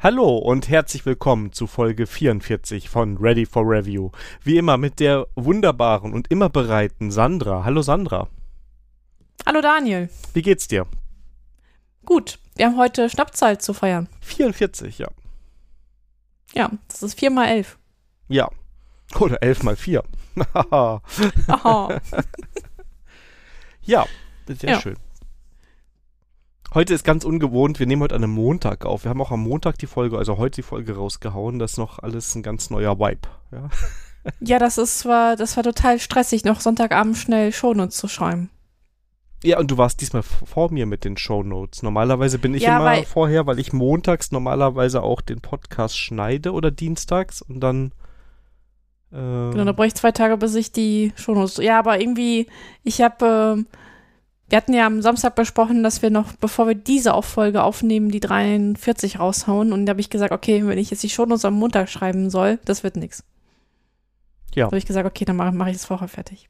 Hallo und herzlich willkommen zu Folge 44 von Ready for Review. Wie immer mit der wunderbaren und immer bereiten Sandra. Hallo Sandra. Hallo Daniel. Wie geht's dir? Gut, wir haben heute Schnappzeit zu feiern. 44, ja. Ja, das ist 4 mal 11. Ja. Oder 11 mal 4. Oh, ja, sehr Ja. schön. Heute ist ganz ungewohnt, wir nehmen heute an einem Montag auf. Wir haben auch am Montag die Folge, also heute die Folge rausgehauen. Das ist noch alles ein ganz neuer Vibe. Ja, ja, das ist war, das war total stressig, noch Sonntagabend schnell Shownotes zu schreiben. ja und du warst diesmal vor mir mit den Shownotes. Normalerweise bin ich Ja, immer weil- vorher, weil ich montags normalerweise auch den Podcast schneide oder dienstags und dann. Genau, da brauche ich zwei Tage, bis ich die Shownotes. Ja, aber irgendwie, ich habe, ähm, wir hatten ja am Samstag besprochen, dass wir noch, bevor wir diese Auffolge aufnehmen, die 43 raushauen. Und da habe ich gesagt, okay, wenn ich jetzt die Shownotes am Montag schreiben soll, das wird nix. Ja. Da habe ich gesagt, okay, dann mache mach ich das vorher fertig.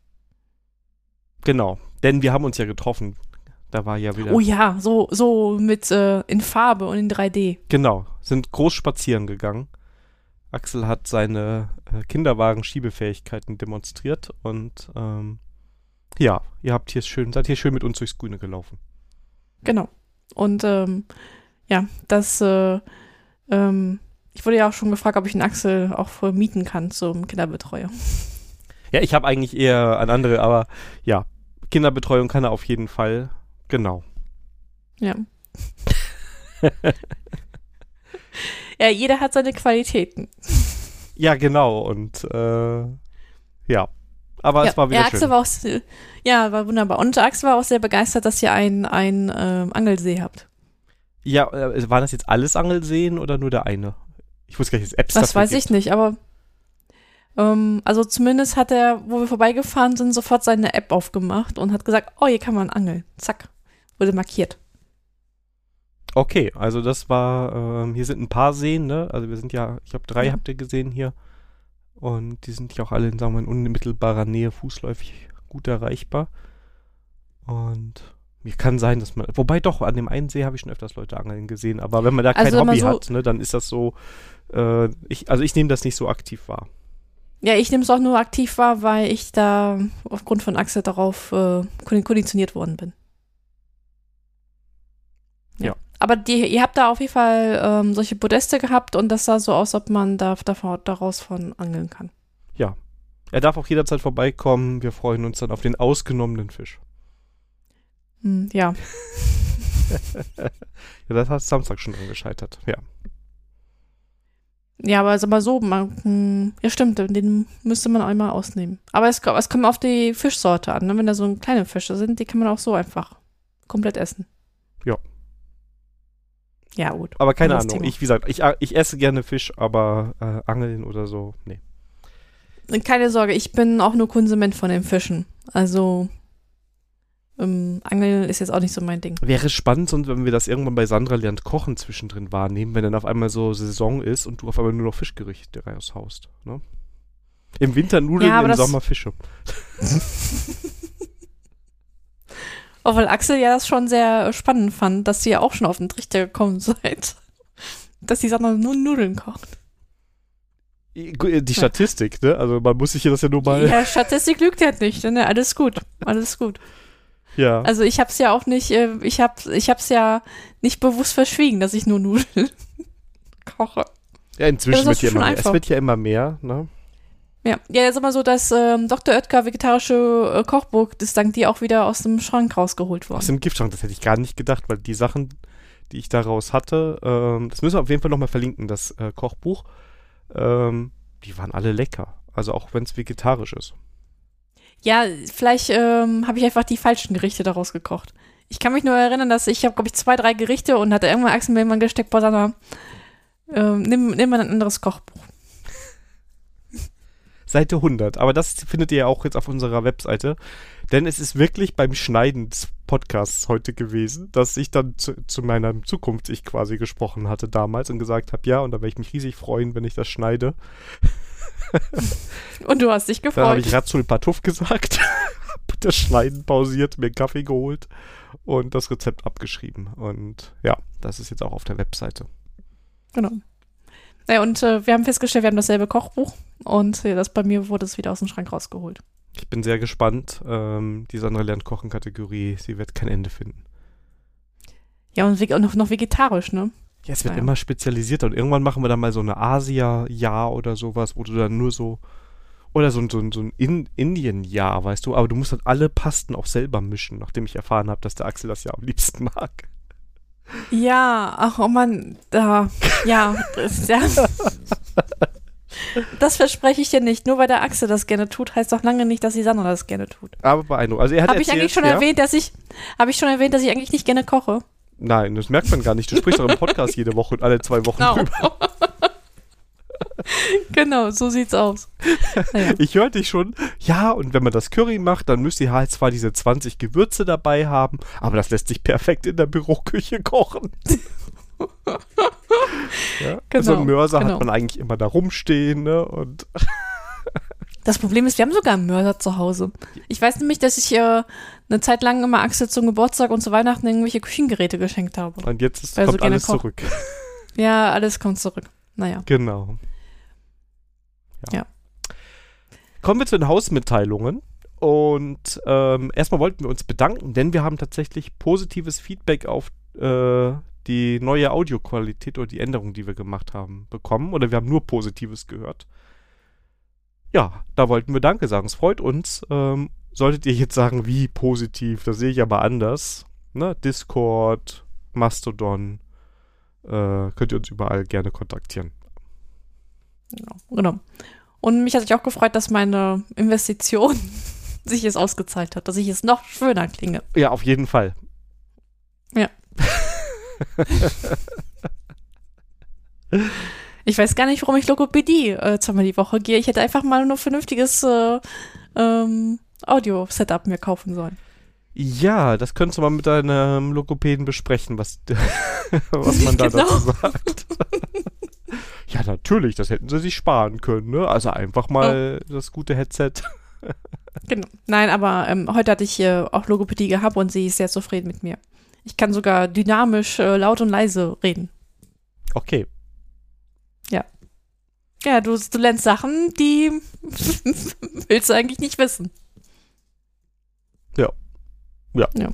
Genau. Denn wir haben uns ja getroffen. Da war ja wieder. Oh ja, so, so mit äh, in Farbe und in 3D. Genau, sind groß spazieren gegangen. Axel hat seine äh, Kinderwagen-Schiebefähigkeiten demonstriert und ähm, ja, ihr habt hier schön, seid hier schön mit uns durchs Grüne gelaufen. Genau. Und ähm, ja, das, äh, ähm, ich wurde ja auch schon gefragt, ob ich einen Axel auch voll mieten kann zum Kinderbetreuer. Ja, ich habe eigentlich eher an andere, aber ja, Kinderbetreuung kann er auf jeden Fall. Genau. Ja. ja, jeder hat seine Qualitäten. Ja, genau. Und äh, ja. Aber ja, es war wieder ja, Axel schön. war auch, ja, war wunderbar. Und Axel war auch sehr begeistert, dass ihr einen, einen ähm, Angelsee habt. Ja, äh, waren das jetzt alles Angelseen oder nur der eine? Ich wusste gar nicht, dass es Apps Das weiß gibt. ich nicht, aber ähm, also zumindest hat er, wo wir vorbeigefahren sind, sofort seine App aufgemacht und hat gesagt, oh, hier kann man angeln. Zack. Wurde markiert. Okay, also das war, ähm, hier sind ein paar Seen, ne? Also wir sind ja, ich habe drei Ja. habt ihr gesehen hier. Und die sind ja auch alle in, sagen wir, in unmittelbarer Nähe fußläufig gut erreichbar. Und mir kann sein, dass man, wobei doch, an dem einen See habe ich schon öfters Leute angeln gesehen, aber wenn man da kein Also immer Hobby so- hat, ne, dann ist das so, äh, ich, also ich nehme das nicht so aktiv wahr. Ja, ich nehme es auch nur aktiv wahr, weil ich da aufgrund von Axel darauf äh, kondi- konditioniert worden bin. Ja. Aber die, ihr habt da auf jeden Fall ähm, solche Podeste gehabt und das sah so aus, ob man da, davor, daraus von angeln kann. Er darf auch jederzeit vorbeikommen, wir freuen uns dann auf den ausgenommenen Fisch. Hm, ja. Ja, das hat Samstag schon dran gescheitert, ja. Ja, aber sag mal so, man, hm, ja stimmt, den müsste man einmal ausnehmen. Aber es, es kommt auf die Fischsorte an, ne? wenn da so kleine Fische sind, die kann man auch so einfach komplett essen. Ja. Gut. Aber keine Ahnung, Thema. ich, wie gesagt, ich, ich esse gerne Fisch, aber äh, Angeln oder so, nee. Keine Sorge, ich bin auch nur Konsument von den Fischen. Also ähm, Angeln ist jetzt auch nicht so mein Ding. Wäre spannend, und wenn wir das irgendwann bei Sandra lernt Kochen zwischendrin wahrnehmen, wenn dann auf einmal so Saison ist und du auf einmal nur noch Fischgerichte raushaust. Ne? Im Winter Nudeln, Ja, im Sommer Fische. Auch weil Axel ja das schon sehr spannend fand, dass ihr auch schon auf den Trichter gekommen seid. Dass die Sandra nur Nudeln kocht. Die Statistik, ne? Also man muss sich hier das ja nur mal. Ja, Statistik lügt ja nicht, ne? Alles gut. Alles gut. Ja. Also ich hab's ja auch nicht, äh, ich hab, ich hab's ja nicht bewusst verschwiegen, dass ich nur Nudeln koche. ja inzwischen das wird ja immer mehr. Es wird ja immer mehr, ne? Ja, ja, jetzt immer so, dass ähm, Dr. Oetker vegetarische äh, Kochbuch, das ist dank dir auch wieder aus dem Schrank rausgeholt worden. Aus dem Giftschrank, das hätte ich gar nicht gedacht, weil die Sachen, die ich daraus hatte, ähm, das müssen wir auf jeden Fall nochmal verlinken, das äh, Kochbuch, ähm, die waren alle lecker. Also auch wenn es vegetarisch ist. Ja, vielleicht ähm, habe ich einfach die falschen Gerichte daraus gekocht. Ich kann mich nur erinnern, dass ich habe, glaube ich, zwei, drei Gerichte und hatte irgendwann Axel mir irgendwann gesteckt, boah, ähm, nimm, nimm mal ein anderes Kochbuch. Seite 100. Aber das findet ihr ja auch jetzt auf unserer Webseite. Denn es ist wirklich beim Schneiden des Podcasts heute gewesen, dass ich dann zu, zu meiner Zukunft ich quasi gesprochen hatte damals und gesagt habe, ja, und da werde ich mich riesig freuen, wenn ich das schneide. Und du hast dich Dann habe gefreut. ich Ratzul Patuff gesagt, hab das Schneiden pausiert, mir einen Kaffee geholt und das Rezept abgeschrieben. Und ja, das ist jetzt auch auf der Webseite. Genau. Naja, und äh, wir haben festgestellt, wir haben dasselbe Kochbuch und äh, das bei mir wurde es wieder aus dem Schrank rausgeholt. Ich bin sehr gespannt. Ähm, die Sandra lernt Kochen-Kategorie, sie wird kein Ende finden. Ja, und noch, noch vegetarisch, ne? Ja, es wird Naja. immer spezialisierter und irgendwann machen wir dann mal so eine Asia-Jahr oder sowas, wo du dann nur so. Oder so ein, so ein, so ein In Indien-Jahr, weißt du, aber du musst dann alle Pasten auch selber mischen, nachdem ich erfahren habe, dass der Axel das ja am liebsten mag. Ja, ach, oh Mann, da, ja, das, ja. Das verspreche ich dir nicht. Nur weil der Axel das gerne tut, heißt doch lange nicht, dass die Sandra das gerne tut. Aber beeindruckend. Also er hat Habe ich eigentlich schon ja? erwähnt, dass ich, habe ich schon erwähnt, dass ich eigentlich nicht gerne koche? Nein, das merkt man gar nicht. Du sprichst doch im Podcast jede Woche und alle zwei Wochen drüber. genau, so sieht's aus. Naja. Ich höre dich schon. Ja, und wenn man das Curry macht, dann müsst ihr halt zwar diese 20 Gewürze dabei haben, aber das lässt sich perfekt in der Büroküche kochen. ja? so Genau, ein Mörser genau. hat man eigentlich immer da rumstehen, ne? Und Das Problem ist, wir haben sogar einen Mörser zu Hause. Ich weiß nämlich, dass ich äh, eine Zeit lang immer Axel zum Geburtstag und zu Weihnachten irgendwelche Küchengeräte geschenkt habe. Und jetzt ist, so kommt gerne alles kocht. zurück. Ja, alles kommt zurück. Naja. Genau. Ja. Kommen wir zu den Hausmitteilungen. Und ähm, erstmal wollten wir uns bedanken, denn wir haben tatsächlich positives Feedback auf äh, die neue Audioqualität oder die Änderung, die wir gemacht haben, bekommen. Oder wir haben nur Positives gehört. Ja, da wollten wir Danke sagen. Es freut uns. Ähm, solltet ihr jetzt sagen, wie positiv, das sehe ich aber anders. Ne? Discord, Mastodon, äh, könnt ihr uns überall gerne kontaktieren. Genau. genau. Und mich hat sich auch gefreut, dass meine Investition sich jetzt ausgezahlt hat, dass ich jetzt noch schöner klinge. Ja, auf jeden Fall. Ja. Ich weiß gar nicht, warum ich Logopädie äh, zweimal die Woche gehe. Ich hätte einfach mal nur vernünftiges äh, ähm, Audio-Setup mir kaufen sollen. Ja, das könntest du mal mit deinem Logopäden besprechen, was, was man da Genau. dazu sagt. Ja, natürlich, das hätten sie sich sparen können, ne? Also einfach mal das gute Headset. Genau. Nein, aber ähm, heute hatte ich äh, auch Logopädie gehabt und sie ist sehr zufrieden mit mir. Ich kann sogar dynamisch äh, laut und leise reden. Okay. Ja, du, du lernst Sachen, die willst du eigentlich nicht wissen. Ja. Ja. ja.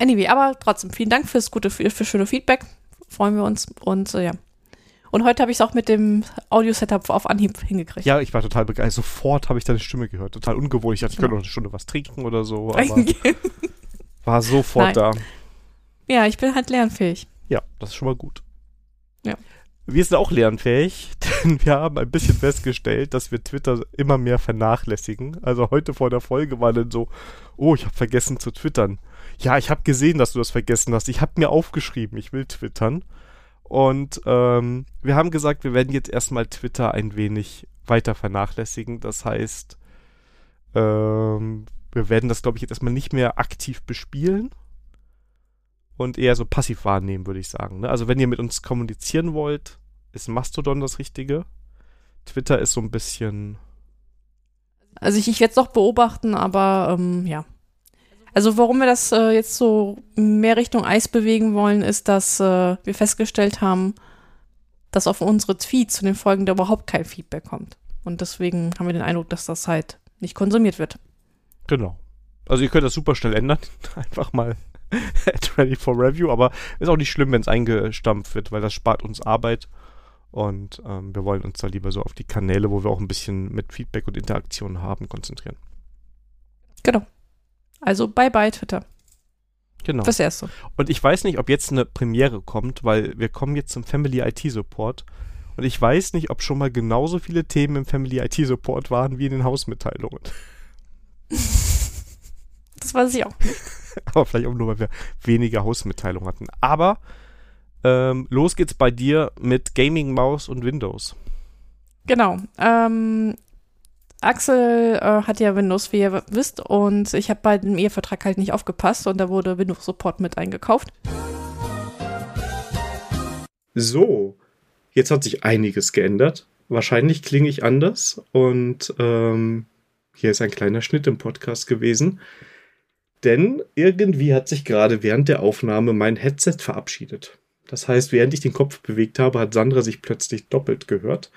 Anyway, aber trotzdem, vielen Dank fürs gute, für, für schöne Feedback. Freuen wir uns. Und äh, ja. Und heute habe ich es auch mit dem Audio-Setup auf Anhieb hingekriegt. Ja, ich war total begeistert. Sofort habe ich deine Stimme gehört. Total ungewohnt. Ich dachte, ich könnte noch eine Stunde was trinken oder so, aber war sofort Nein. da. ja, ich bin halt lernfähig. Ja, das ist schon mal gut. Ja. Wir sind auch lernfähig, denn wir haben ein bisschen festgestellt, dass wir Twitter immer mehr vernachlässigen. Also heute vor der Folge war dann so, oh, ich habe vergessen zu twittern. Ja, ich habe gesehen, dass du das vergessen hast. Ich habe mir aufgeschrieben, ich will twittern. Und ähm, wir haben gesagt, wir werden jetzt erstmal Twitter ein wenig weiter vernachlässigen. Das heißt, ähm, wir werden das, glaube ich, jetzt erstmal nicht mehr aktiv bespielen und eher so passiv wahrnehmen, würde ich sagen. Ne? Also wenn ihr mit uns kommunizieren wollt, ist Mastodon das Richtige. Twitter ist so ein bisschen. Also ich, ich werde es doch beobachten, aber ähm, ja. Also warum wir das äh, jetzt so mehr Richtung Eis bewegen wollen, ist, dass äh, wir festgestellt haben, dass auf unsere Tweets zu den Folgen da überhaupt kein Feedback kommt. Und deswegen haben wir den Eindruck, dass das halt nicht konsumiert wird. Genau. Also ihr könnt das super schnell ändern. Einfach mal at ready for review, aber ist auch nicht schlimm, wenn es eingestampft wird, weil das spart uns Arbeit. Und ähm, wir wollen uns da lieber so auf die Kanäle, wo wir auch ein bisschen mit Feedback und Interaktion haben, konzentrieren. Genau. Also bye bye Twitter. Genau. Das erste. Und ich weiß nicht, ob jetzt eine Premiere kommt, weil wir kommen jetzt zum Family IT Support. Und ich weiß nicht, ob schon mal genauso viele Themen im Family IT Support waren wie in den Hausmitteilungen. Das weiß ich auch. Aber vielleicht auch nur, weil wir weniger Hausmitteilungen hatten. Aber ähm, los geht's bei dir mit Gaming, Maus und Windows. Genau. Ähm, Axel äh, hat ja Windows, wie ihr wisst, und ich habe bei dem Ehevertrag halt nicht aufgepasst und da wurde Windows Support mit eingekauft. So, jetzt hat sich einiges geändert. Wahrscheinlich klinge ich anders und ähm, hier ist ein kleiner Schnitt im Podcast gewesen. Denn irgendwie hat sich gerade während der Aufnahme mein Headset verabschiedet. Das heißt, während ich den Kopf bewegt habe, hat Sandra sich plötzlich doppelt gehört.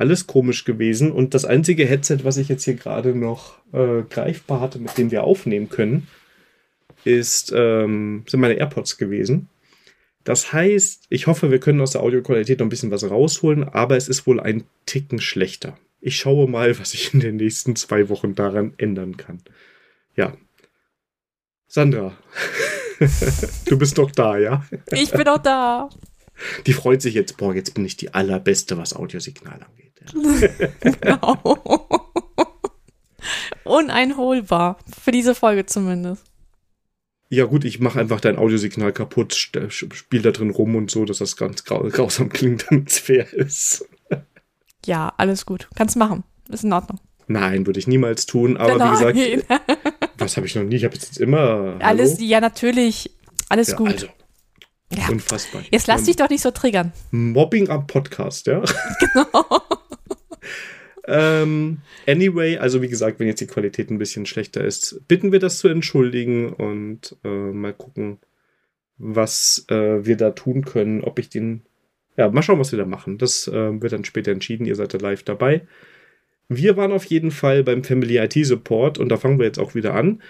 Alles komisch gewesen. Und das einzige Headset, was ich jetzt hier gerade noch äh, greifbar hatte, mit dem wir aufnehmen können, ist, ähm, sind meine AirPods gewesen. Das heißt, ich hoffe, wir können aus der Audioqualität noch ein bisschen was rausholen, aber es ist wohl ein Ticken schlechter. Ich schaue mal, was ich in den nächsten zwei Wochen daran ändern kann. Ja. Sandra, du bist doch da, ja? Ich bin auch da. Die freut sich jetzt, boah, jetzt bin ich die allerbeste, was Audiosignal angeht. Genau. Uneinholbar. Für diese Folge zumindest. Ja, gut, ich mache einfach dein Audiosignal kaputt, spiel da drin rum und so, dass das ganz grausam klingt, damit es fair ist. Ja, alles gut. Kannst machen. Ist in Ordnung. Nein, würde ich niemals tun, aber Nein. wie gesagt, was habe ich noch nie? Ich habe jetzt immer. Alles, hallo? ja, natürlich. Alles ja, gut. Also, ja. Unfassbar. Jetzt lass dich doch nicht so triggern. Mobbing am Podcast, ja? Genau. Ähm, anyway, also wie gesagt, wenn jetzt die Qualität ein bisschen schlechter ist, bitten wir das zu entschuldigen und äh, mal gucken, was äh, wir da tun können, ob ich den. Ja, mal schauen, was wir da machen. Das äh, wird dann später entschieden. Ihr seid da live dabei. Wir waren auf jeden Fall beim Family IT Support und da fangen wir jetzt auch wieder an.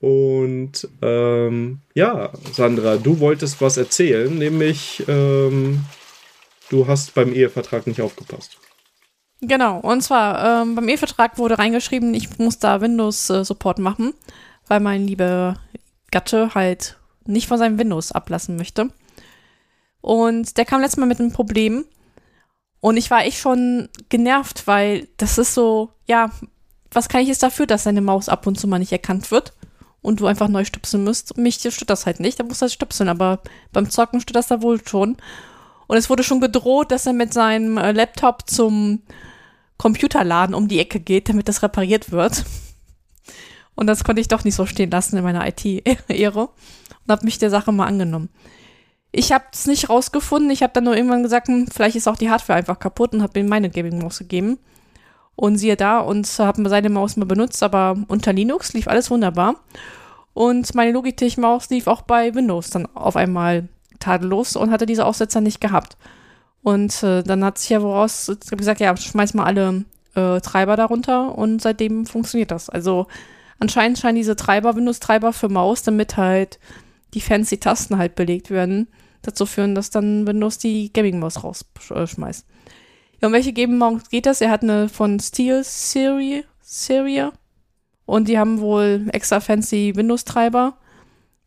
Und ähm, ja, Sandra, du wolltest was erzählen, nämlich ähm, du hast beim Ehevertrag nicht aufgepasst. Genau, und zwar ähm, beim Ehevertrag wurde reingeschrieben, ich muss da Windows-Support äh, machen, weil mein lieber Gatte halt nicht von seinem Windows ablassen möchte. Und der kam letztes Mal mit einem Problem. Und ich war echt schon genervt, weil das ist so, ja, was kann ich jetzt dafür, dass seine Maus ab und zu mal nicht erkannt wird? und du einfach neu stupsen müsst. Mich stört das halt nicht, da muss er stupseln, aber beim Zocken stört das da wohl schon. Und es wurde schon gedroht, dass er mit seinem äh, Laptop zum Computerladen um die Ecke geht, damit das repariert wird. Und das konnte ich doch nicht so stehen lassen in meiner IT-Ehre und habe mich der Sache mal angenommen. Ich habe es nicht rausgefunden. Ich habe dann nur irgendwann gesagt, hm, vielleicht ist auch die Hardware einfach kaputt und habe ihm meine Gaming-Maus gegeben. Und siehe da, und habe seine Maus mal benutzt, aber unter Linux lief alles wunderbar. Und meine Logitech-Maus lief auch bei Windows dann auf einmal tadellos und hatte diese Aussetzer nicht gehabt. Und äh, dann hat sich ja woraus hab gesagt, ja, schmeiß mal alle äh, Treiber darunter und seitdem funktioniert das. Also anscheinend scheinen diese Treiber, Windows-Treiber für Maus, damit halt die fancy Tasten halt belegt werden, dazu führen, dass dann Windows die Gaming-Maus rausschmeißt. Ja, um welche Gaming geht das? Er hat eine von Steel Serie, Serie und die haben wohl extra fancy Windows-Treiber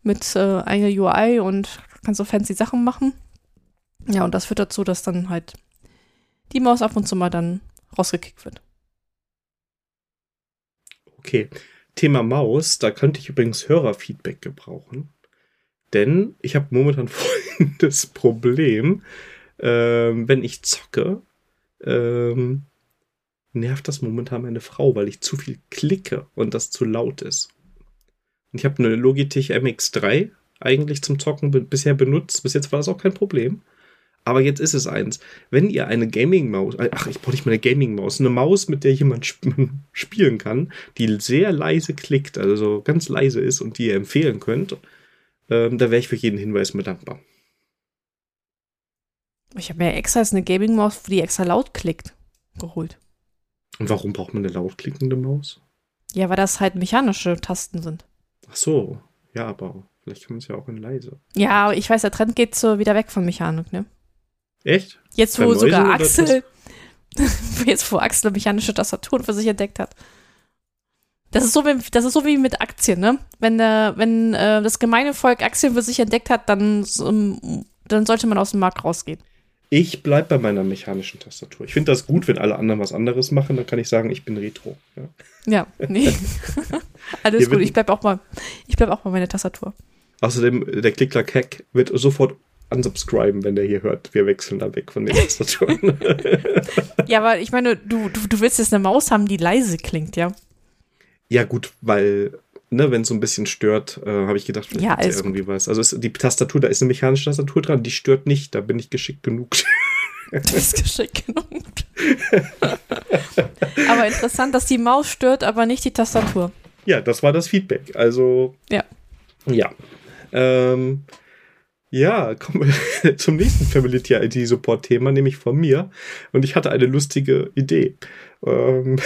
mit äh, einer UI und kannst so fancy Sachen machen. Ja, und das führt dazu, dass dann halt die Maus ab und zu mal dann rausgekickt wird. Okay. Thema Maus, da könnte ich übrigens Hörerfeedback gebrauchen. Denn ich habe momentan folgendes Problem. Ähm, wenn ich zocke, ähm, nervt das momentan meine Frau, weil ich zu viel klicke und das zu laut ist. Und ich habe eine Logitech MX3 eigentlich zum Zocken bisher benutzt. Bis jetzt war das auch kein Problem. Aber jetzt ist es eins. Wenn ihr eine Gaming-Maus, äh, ach, ich brauche nicht mal eine Gaming-Maus, eine Maus, mit der jemand sp spielen kann, die sehr leise klickt, also ganz leise ist und die ihr empfehlen könnt, ähm, da wäre ich für jeden Hinweis mir dankbar. Ich habe mir extra eine Gaming-Maus, die extra laut klickt, geholt. Und warum braucht man eine laut klickende Maus? Ja, weil das halt mechanische Tasten sind. Ach so, ja, aber vielleicht kann man es ja auch in leise. Ja, ich weiß, der Trend geht so wieder weg von Mechanik, ne? Echt? Jetzt, wo sogar Axel, jetzt wo Axel eine mechanische Tastatur für sich entdeckt hat. Das ist so wie, das ist so wie mit Aktien, ne? Wenn, der, wenn äh, das gemeine Volk Aktien für sich entdeckt hat, dann, dann sollte man aus dem Markt rausgehen. Ich bleibe bei meiner mechanischen Tastatur. Ich finde das gut, wenn alle anderen was anderes machen, dann kann ich sagen, ich bin Retro. Ja, ja nee. Alles Hier gut, ich bleibe auch mal, ich bleib auch bei meiner Tastatur. Außerdem, der Klick-Klack-Hack wird sofort unsubscriben, wenn der hier hört. Wir wechseln da weg von den Tastaturen. ja, aber ich meine, du, du, du willst jetzt eine Maus haben, die leise klingt, ja? Ja, gut, weil ne, wenn es so ein bisschen stört, äh, habe ich gedacht, vielleicht ja, ja irgendwie was. Also ist, die Tastatur, da ist eine mechanische Tastatur dran, die stört nicht, da bin ich geschickt genug. Du bist geschickt genug. aber interessant, dass die Maus stört, aber nicht die Tastatur. Ja, das war das Feedback. Also. Ja. Ja. Ähm, Ja, kommen wir zum nächsten Family IT Support Thema, nämlich von mir. Und ich hatte eine lustige Idee. Ähm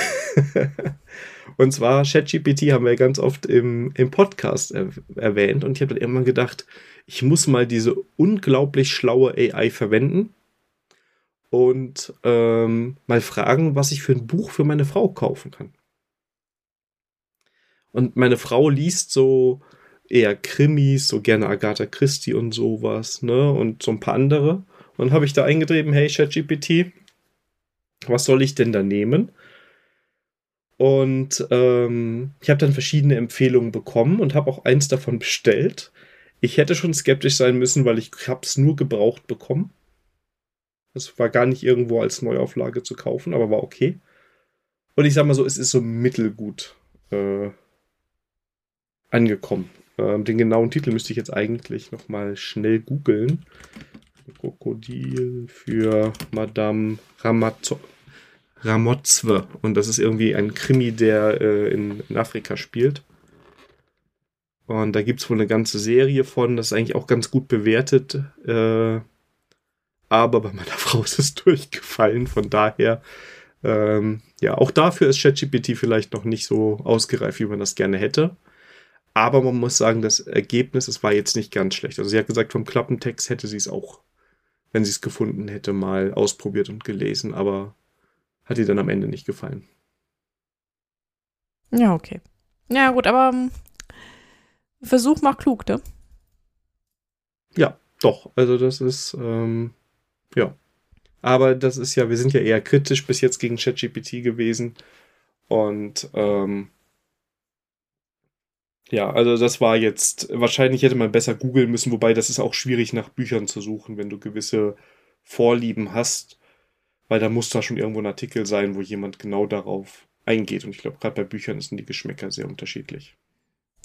und zwar ChatGPT haben wir ganz oft im, im Podcast er erwähnt. Und ich habe dann irgendwann gedacht, ich muss mal diese unglaublich schlaue AI verwenden und ähm, mal fragen, was ich für ein Buch für meine Frau kaufen kann. Und meine Frau liest so eher Krimis, so gerne Agatha Christie und sowas, ne? Und so ein paar andere. Und habe ich da eingetrieben, hey ChatGPT, was soll ich denn da nehmen? Und ähm, ich habe dann verschiedene Empfehlungen bekommen und habe auch eins davon bestellt. Ich hätte schon skeptisch sein müssen, weil ich habe es nur gebraucht bekommen. Es war gar nicht irgendwo als Neuauflage zu kaufen, aber war okay. Und ich sag mal so, es ist so mittelgut äh, angekommen. Ähm, den genauen Titel müsste ich jetzt eigentlich noch mal schnell googeln. Krokodil für Madame Ramazzo Ramotzwe. Und das ist irgendwie ein Krimi, der äh, in, in, Afrika spielt. Und da gibt es wohl eine ganze Serie von. Das ist eigentlich auch ganz gut bewertet. Äh, aber bei meiner Frau ist es durchgefallen. Von daher, ähm, ja, auch dafür ist ChatGPT vielleicht noch nicht so ausgereift, wie man das gerne hätte. Aber man muss sagen, das Ergebnis, es war jetzt nicht ganz schlecht. Also sie hat gesagt, vom Klappentext hätte sie es auch, wenn sie es gefunden hätte, mal ausprobiert und gelesen, aber hat ihr dann am Ende nicht gefallen. Ja, okay. Ja, gut, aber um, ähm, Versuch macht klug, ne? Ja, doch. Also das ist, ähm, ja. Aber das ist ja, wir sind ja eher kritisch bis jetzt gegen ChatGPT gewesen. Und ähm, ja, also das war jetzt, wahrscheinlich hätte man besser googeln müssen, wobei das ist auch schwierig nach Büchern zu suchen, wenn du gewisse Vorlieben hast, weil da muss da schon irgendwo ein Artikel sein, wo jemand genau darauf eingeht. Und ich glaube, gerade bei Büchern sind die Geschmäcker sehr unterschiedlich.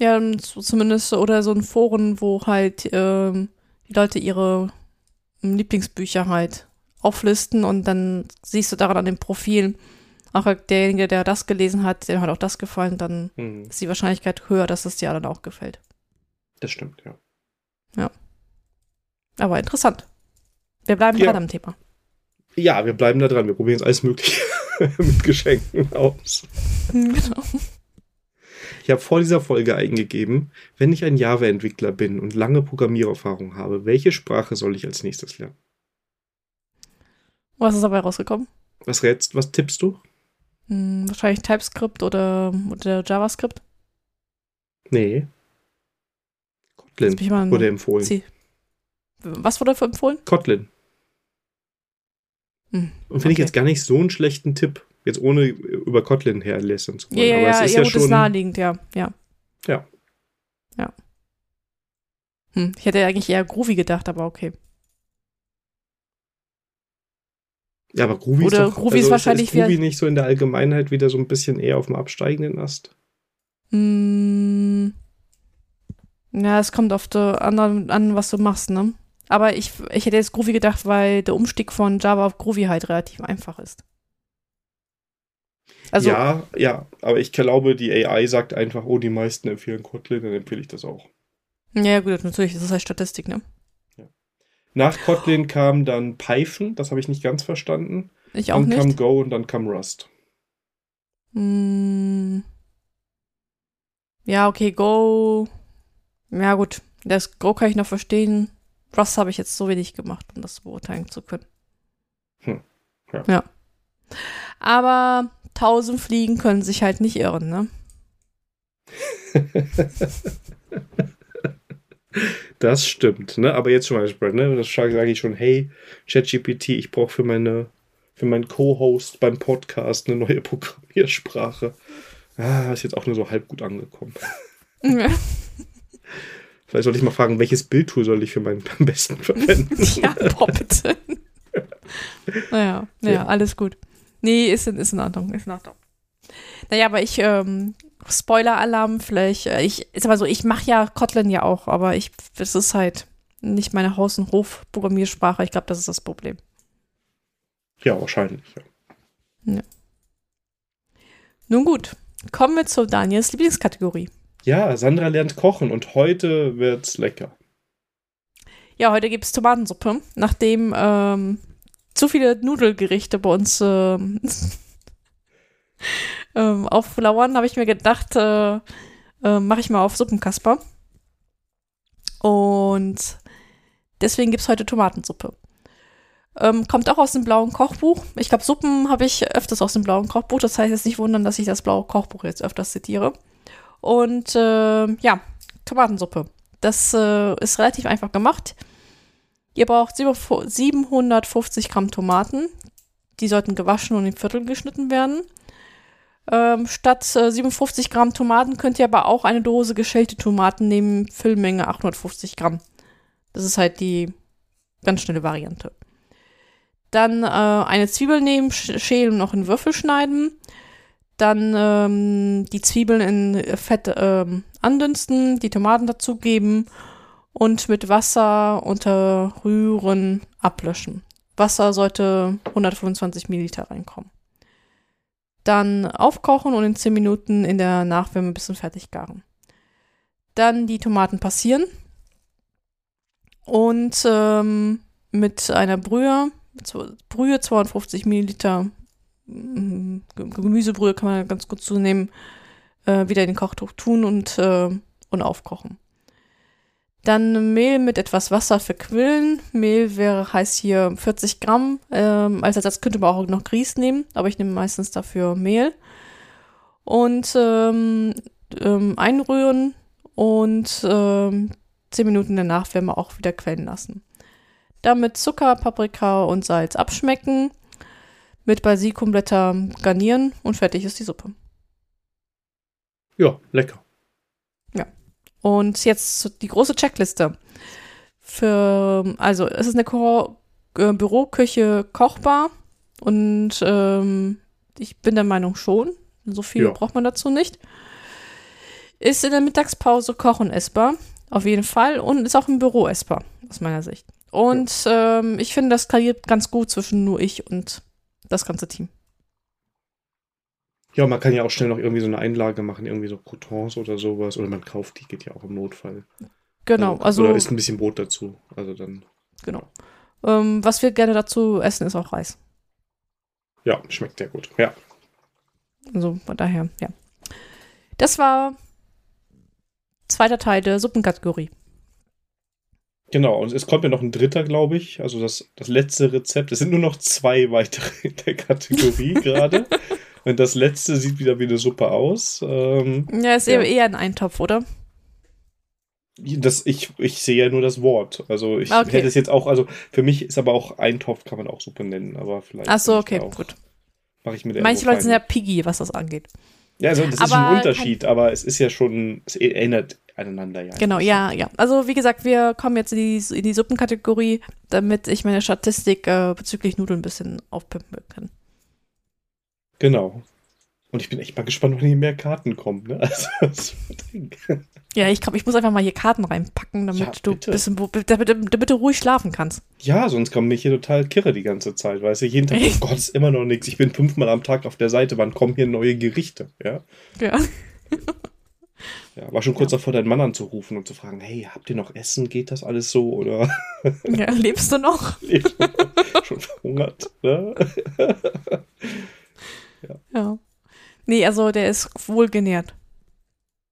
Ja, zumindest oder so ein Foren, wo halt ähm, die Leute ihre ähm, Lieblingsbücher halt auflisten und dann siehst du daran an den Profilen, auch derjenige, der das gelesen hat, dem hat auch das gefallen, dann mhm. ist die Wahrscheinlichkeit höher, dass es dir dann auch gefällt. Das stimmt, ja. Ja. Aber interessant. Wir bleiben ja. gerade am Thema. Ja, wir bleiben da dran. Wir probieren jetzt alles Mögliche mit Geschenken aus. Genau. Ich habe vor dieser Folge eingegeben, wenn ich ein Java-Entwickler bin und lange Programmiererfahrung habe, welche Sprache soll ich als nächstes lernen? Was ist dabei rausgekommen? Was rätst, was tippst du? Hm, wahrscheinlich TypeScript oder, oder JavaScript. Nee. Kotlin wurde empfohlen. Sie. Was wurde empfohlen? Kotlin. Hm, Und finde okay. ich jetzt gar nicht so einen schlechten Tipp. Jetzt ohne über Kotlin herlesen zu wollen. Ja, ja, Aber es ist ja, ja schon, ist naheliegend, ja. Ja. Ja. ja. Hm, ich hätte eigentlich eher Groovy gedacht, aber okay. Ja, aber Groovy Oder ist doch, Groovy also ist wahrscheinlich ist Groovy nicht so in der Allgemeinheit wieder so ein bisschen eher auf dem absteigenden Ast? Mm, ja, es kommt auf der anderen an, was du machst, ne? Aber ich, ich hätte jetzt Groovy gedacht, weil der Umstieg von Java auf Groovy halt relativ einfach ist. Also, ja, ja, aber ich glaube, die AI sagt einfach, oh, die meisten empfehlen Kotlin, dann empfehle ich das auch. Ja, gut, natürlich, das ist halt Statistik, ne? Nach Kotlin kam dann Python, das habe ich nicht ganz verstanden. Ich auch dann nicht. Dann kam Go und dann kam Rust. Mm. Ja, okay, Go. Ja, gut. Das Go kann ich noch verstehen. Rust habe ich jetzt so wenig gemacht, um das beurteilen zu können. Hm. Ja. ja. Aber tausend Fliegen können sich halt nicht irren, ne? Das stimmt, ne? Aber jetzt schon mal, ne? Das sage ich schon, hey, ChatGPT, ich brauche für meine, für meinen Co-Host beim Podcast eine neue Programmiersprache. Ah, ist jetzt auch nur so halb gut angekommen. Ja. Vielleicht sollte ich mal fragen, welches Bildtool soll ich für meinen am besten verwenden? ja, boah, bitte. naja, naja, ja. alles gut. Nee, ist in, ist in Ordnung, ist in Ordnung. Naja, aber ich, ähm, Spoiler-Alarm, vielleicht, äh, ich, ist aber so, ich mache ja Kotlin ja auch, aber ich, es ist halt nicht meine Haus- und Hof-Programmiersprache. Ich glaube, das ist das Problem. Ja, wahrscheinlich, ja. ja. Nun gut, kommen wir zu Daniels Lieblingskategorie. Ja, Sandra lernt kochen und heute wird's lecker. Ja, heute gibt es Tomatensuppe, nachdem ähm, zu viele Nudelgerichte bei uns äh, ähm, auflauern, habe ich mir gedacht, äh, äh, mache ich mal auf Suppenkasper. Und deswegen gibt es heute Tomatensuppe. Ähm, kommt auch aus dem blauen Kochbuch. Ich glaube, Suppen habe ich öfters aus dem blauen Kochbuch. Das heißt jetzt nicht wundern, dass ich das blaue Kochbuch jetzt öfters zitiere. Und äh, ja, Tomatensuppe. Das äh, ist relativ einfach gemacht. Ihr braucht 750 Gramm Tomaten. Die sollten gewaschen und in Viertel geschnitten werden. Ähm, statt äh, 57 Gramm Tomaten könnt ihr aber auch eine Dose geschälte Tomaten nehmen, Füllmenge 850 Gramm. Das ist halt die ganz schnelle Variante. Dann äh, eine Zwiebel nehmen, schälen und noch in Würfel schneiden. Dann ähm, die Zwiebeln in Fett ähm, andünsten, die Tomaten dazugeben und mit Wasser unterrühren, ablöschen. Wasser sollte 125 Milliliter reinkommen. Dann aufkochen und in 10 Minuten in der Nachwärme ein bisschen fertig garen. Dann die Tomaten passieren und ähm, mit einer Brühe, Brühe 250 Milliliter mm, Gemüsebrühe kann man ganz gut zunehmen, äh, wieder in den Kochtuch tun und, äh, und aufkochen. Dann Mehl mit etwas Wasser verquillen. Mehl wäre heißt hier 40 Gramm. Ähm, als Ersatz könnte man auch noch Grieß nehmen, aber ich nehme meistens dafür Mehl. Und ähm, ähm, einrühren und ähm, 10 Minuten der Nachwärme auch wieder quellen lassen. Damit Zucker, Paprika und Salz abschmecken, mit Basilikumblätter garnieren und fertig ist die Suppe. Ja, lecker. Und jetzt die große Checkliste. Für, also es ist eine Ko äh, Büroküche kochbar und ähm, ich bin der Meinung schon. So viel ja. braucht man dazu nicht. Ist in der Mittagspause kochen essbar, auf jeden Fall. Und ist auch im Büro essbar, aus meiner Sicht. Und ja. ähm, ich finde, das skaliert ganz gut zwischen nur ich und das ganze Team. Ja, man kann ja auch schnell noch irgendwie so eine Einlage machen, irgendwie so Croutons oder sowas. Oder man kauft die, geht ja auch im Notfall. Genau, also. also oder isst ein bisschen Brot dazu. Also dann. Genau. Ähm, was wir gerne dazu essen, ist auch Reis. Ja, schmeckt sehr gut. Ja. Also von daher, ja. Das war zweiter Teil der Suppenkategorie. Genau, und es kommt ja noch ein dritter, glaube ich. Also das, das letzte Rezept. Es sind nur noch zwei weitere in der Kategorie gerade. Und das letzte sieht wieder wie eine Suppe aus. Ähm, ja, ist ja. eher ein Eintopf, oder? Das, ich, ich sehe ja nur das Wort. Also ich okay. hätte es jetzt auch, also für mich ist aber auch Eintopf, kann man auch Suppe nennen, aber vielleicht. Ach so, okay, gut. Mache ich mit Manche Leute sind ja piggy, was das angeht. Ja, also das aber ist ein Unterschied, aber es ist ja schon, es erinnert aneinander ja. Genau, ja, ja. Also wie gesagt, wir kommen jetzt in die, in die Suppenkategorie, damit ich meine Statistik äh, bezüglich Nudeln ein bisschen aufpimpen kann. Genau. Und ich bin echt mal gespannt, wann hier mehr Karten kommen. Ne? Also, ja, ich glaube, ich muss einfach mal hier Karten reinpacken, damit ja, du bisschen, damit, damit, du ruhig schlafen kannst. Ja, sonst kommen mich hier total kirre die ganze Zeit, weißt du, jeden Tag, oh Gott, ist immer noch nichts. Ich bin fünfmal am Tag auf der Seite, wann kommen hier neue Gerichte? Ja. Ja. ja war schon kurz ja. davor, deinen Mann anzurufen und zu fragen, hey, habt ihr noch Essen? Geht das alles so? Oder? Ja, lebst du noch? schon verhungert, ne? Ja. ja. Nee, also der ist wohl genährt.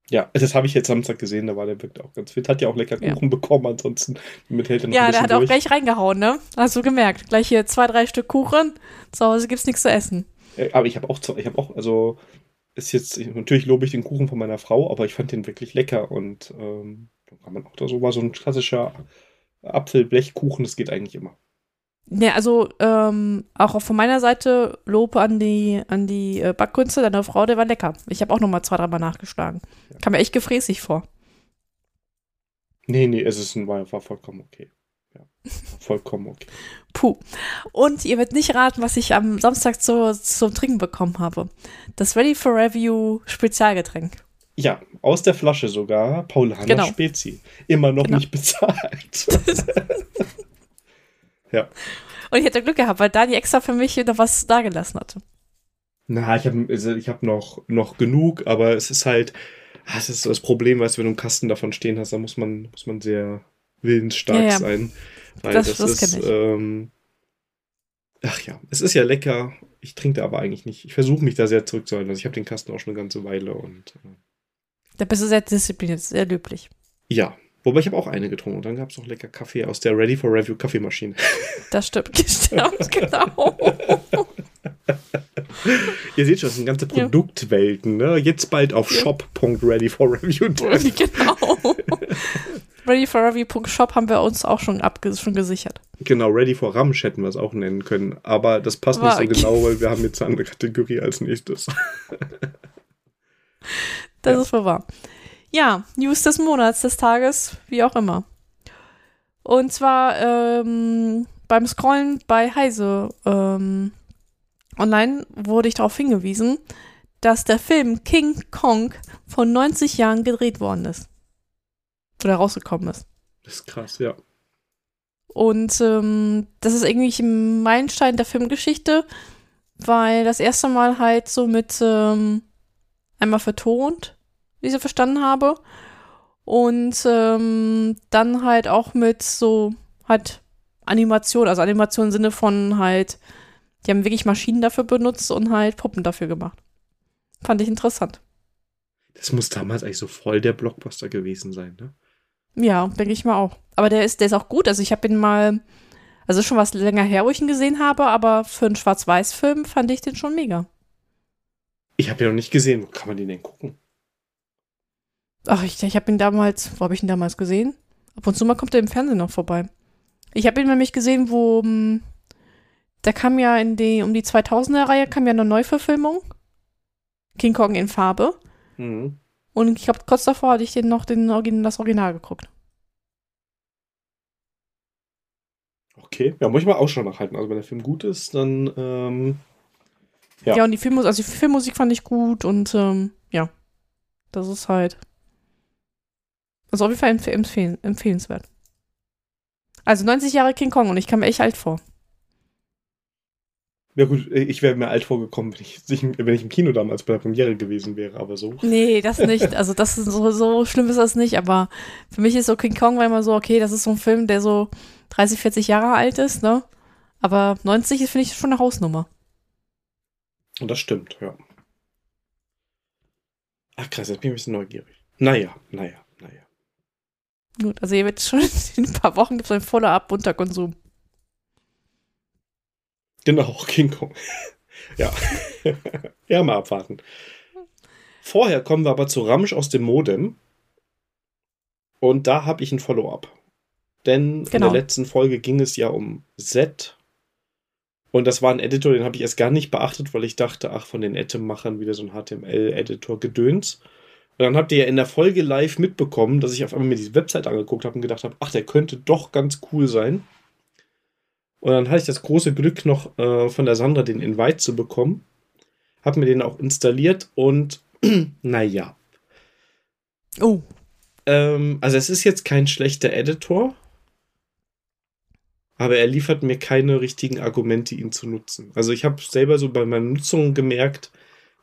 Ja, das habe ich jetzt Samstag gesehen, da war der wirkt auch ganz fit. Hat ja auch lecker Kuchen ja. bekommen, ansonsten mit hält er noch Ja, der hat durch. auch gleich reingehauen, ne? Hast du gemerkt. Gleich hier zwei, drei Stück Kuchen. Zu Hause gibt's nichts zu essen. Aber ich habe auch, ich habe auch, also ist jetzt, natürlich lobe ich den Kuchen von meiner Frau, aber ich fand den wirklich lecker und ähm, kann man auch da so war so ein klassischer Apfelblechkuchen, das geht eigentlich immer. Ne, also ähm, auch von meiner Seite Lob an die, an die äh, Backkünste deiner Frau, der war lecker. Ich habe auch noch mal zwei, dreimal nachgeschlagen. Ja. Kam mir echt gefräßig vor. Nee, nee, es ist ein, war, war vollkommen okay. Ja, vollkommen okay. Puh. Und ihr werdet nicht raten, was ich am Samstag zu, zum Trinken bekommen habe. Das Ready for Review Spezialgetränk. Ja, aus der Flasche sogar. Paulaner genau. Spezi. Immer noch genau. nicht bezahlt. Ja. Und ich hätte Glück gehabt, weil Dani extra für mich noch was dagelassen hatte. Na, ich habe also ich hab noch, noch genug, aber es ist halt, ah, es ist das Problem, weißt du, wenn du einen Kasten davon stehen hast, dann muss man, muss man sehr, willensstark Ja, ja. sein. Weil Das- das, das ist. Ähm, ach ja, es ist ja lecker. Ich trinke da aber eigentlich nicht. Ich versuche mich da sehr zurückzuhalten. Also ich habe den Kasten auch schon eine ganze Weile und äh, Da bist du sehr diszipliniert, sehr löblich. ja. Wobei ich habe auch eine getrunken und dann gab es noch lecker Kaffee aus der Ready for Review Kaffeemaschine. Das stimmt. Stimmt, genau. Ihr seht schon, das sind ganze. Produktwelten, ne? Jetzt bald auf Ja. shop.readyforreview.de. genau. ReadyForReview.shop haben wir uns auch schon, schon gesichert. Genau, Ready for Ramsch hätten wir es auch nennen können. Aber das passt Aber- nicht so genau, weil wir haben jetzt eine andere Kategorie als nächstes. Das Ja. ist wohl wahr. Ja, News des Monats, des Tages, wie auch immer. Und zwar ähm, beim Scrollen bei Heise ähm, online wurde ich darauf hingewiesen, dass der Film King Kong vor 90 Jahren gedreht worden ist. Oder rausgekommen ist. Das ist krass, ja. Und ähm, das ist irgendwie ein Meilenstein der Filmgeschichte, weil das erste Mal halt so mit ähm, einmal vertont, wie ich so verstanden habe. Und ähm, dann halt auch mit so halt Animation, also Animation im Sinne von halt, die haben wirklich Maschinen dafür benutzt und halt Puppen dafür gemacht. Fand ich interessant. Das muss damals eigentlich so voll der Blockbuster gewesen sein, ne? Ja, denke ich mal auch. Aber der ist, der ist auch gut. Also ich habe ihn mal, also schon was länger her, wo ich ihn gesehen habe, aber für einen Schwarz-Weiß-Film fand ich den schon mega. Ich habe ja noch nicht gesehen. Wo kann man den denn gucken? Ach, ich, ich habe ihn damals, wo habe ich ihn damals gesehen? Ab und zu mal kommt er im Fernsehen noch vorbei. Ich habe ihn nämlich gesehen, wo, hm, da kam ja in die, um die 2000er-Reihe kam ja eine Neuverfilmung. King Kong in Farbe. Mhm. Und ich glaube, kurz davor hatte ich den noch den, Origin- das Original geguckt. Okay. Ja, muss ich mal Ausschau nachhalten. Also wenn der Film gut ist, dann ähm, Ja. Ja, und die Filmmusik, also die Filmmusik fand ich gut und ähm, ja, das ist halt. Also auf jeden Fall empf empfehlen, empfehlenswert. Also 90 Jahre King Kong und ich kam mir echt alt vor. Ja gut, ich wäre mir alt vorgekommen, wenn ich, wenn ich im Kino damals bei der Premiere gewesen wäre, aber so. Nee, das nicht. Also das ist so, so schlimm ist das nicht, aber für mich ist so King Kong war immer so, okay, das ist so ein Film, der so 30, 40 Jahre alt ist, ne? Aber 90 ist, finde ich, schon eine Hausnummer. Und das stimmt, ja. Ach krass, jetzt bin ich ein bisschen neugierig. Naja, naja, naja. Gut, also ihr wird schon in ein paar Wochen gibt es ein voller Ab Unterkonsum. Genau, King Kong. ja. ja, mal abwarten. Vorher kommen wir aber zu Ramsch aus dem Modem. Und da habe ich ein Follow-up. Denn in Genau. der letzten Folge ging es ja um Z. Und das war ein Editor, den habe ich erst gar nicht beachtet, weil ich dachte, ach, von den Atom-Machern wieder so ein HTML-Editor gedöns. Und dann habt ihr ja in der Folge live mitbekommen, dass ich auf einmal mir diese Website angeguckt habe und gedacht habe, ach, der könnte doch ganz cool sein. Und dann hatte ich das große Glück, noch äh, von der Sandra den Invite zu bekommen. Hab mir den auch installiert und naja. Oh, Ähm, also es ist jetzt kein schlechter Editor, aber er liefert mir keine richtigen Argumente, ihn zu nutzen. Also ich habe selber so bei meiner Nutzung gemerkt,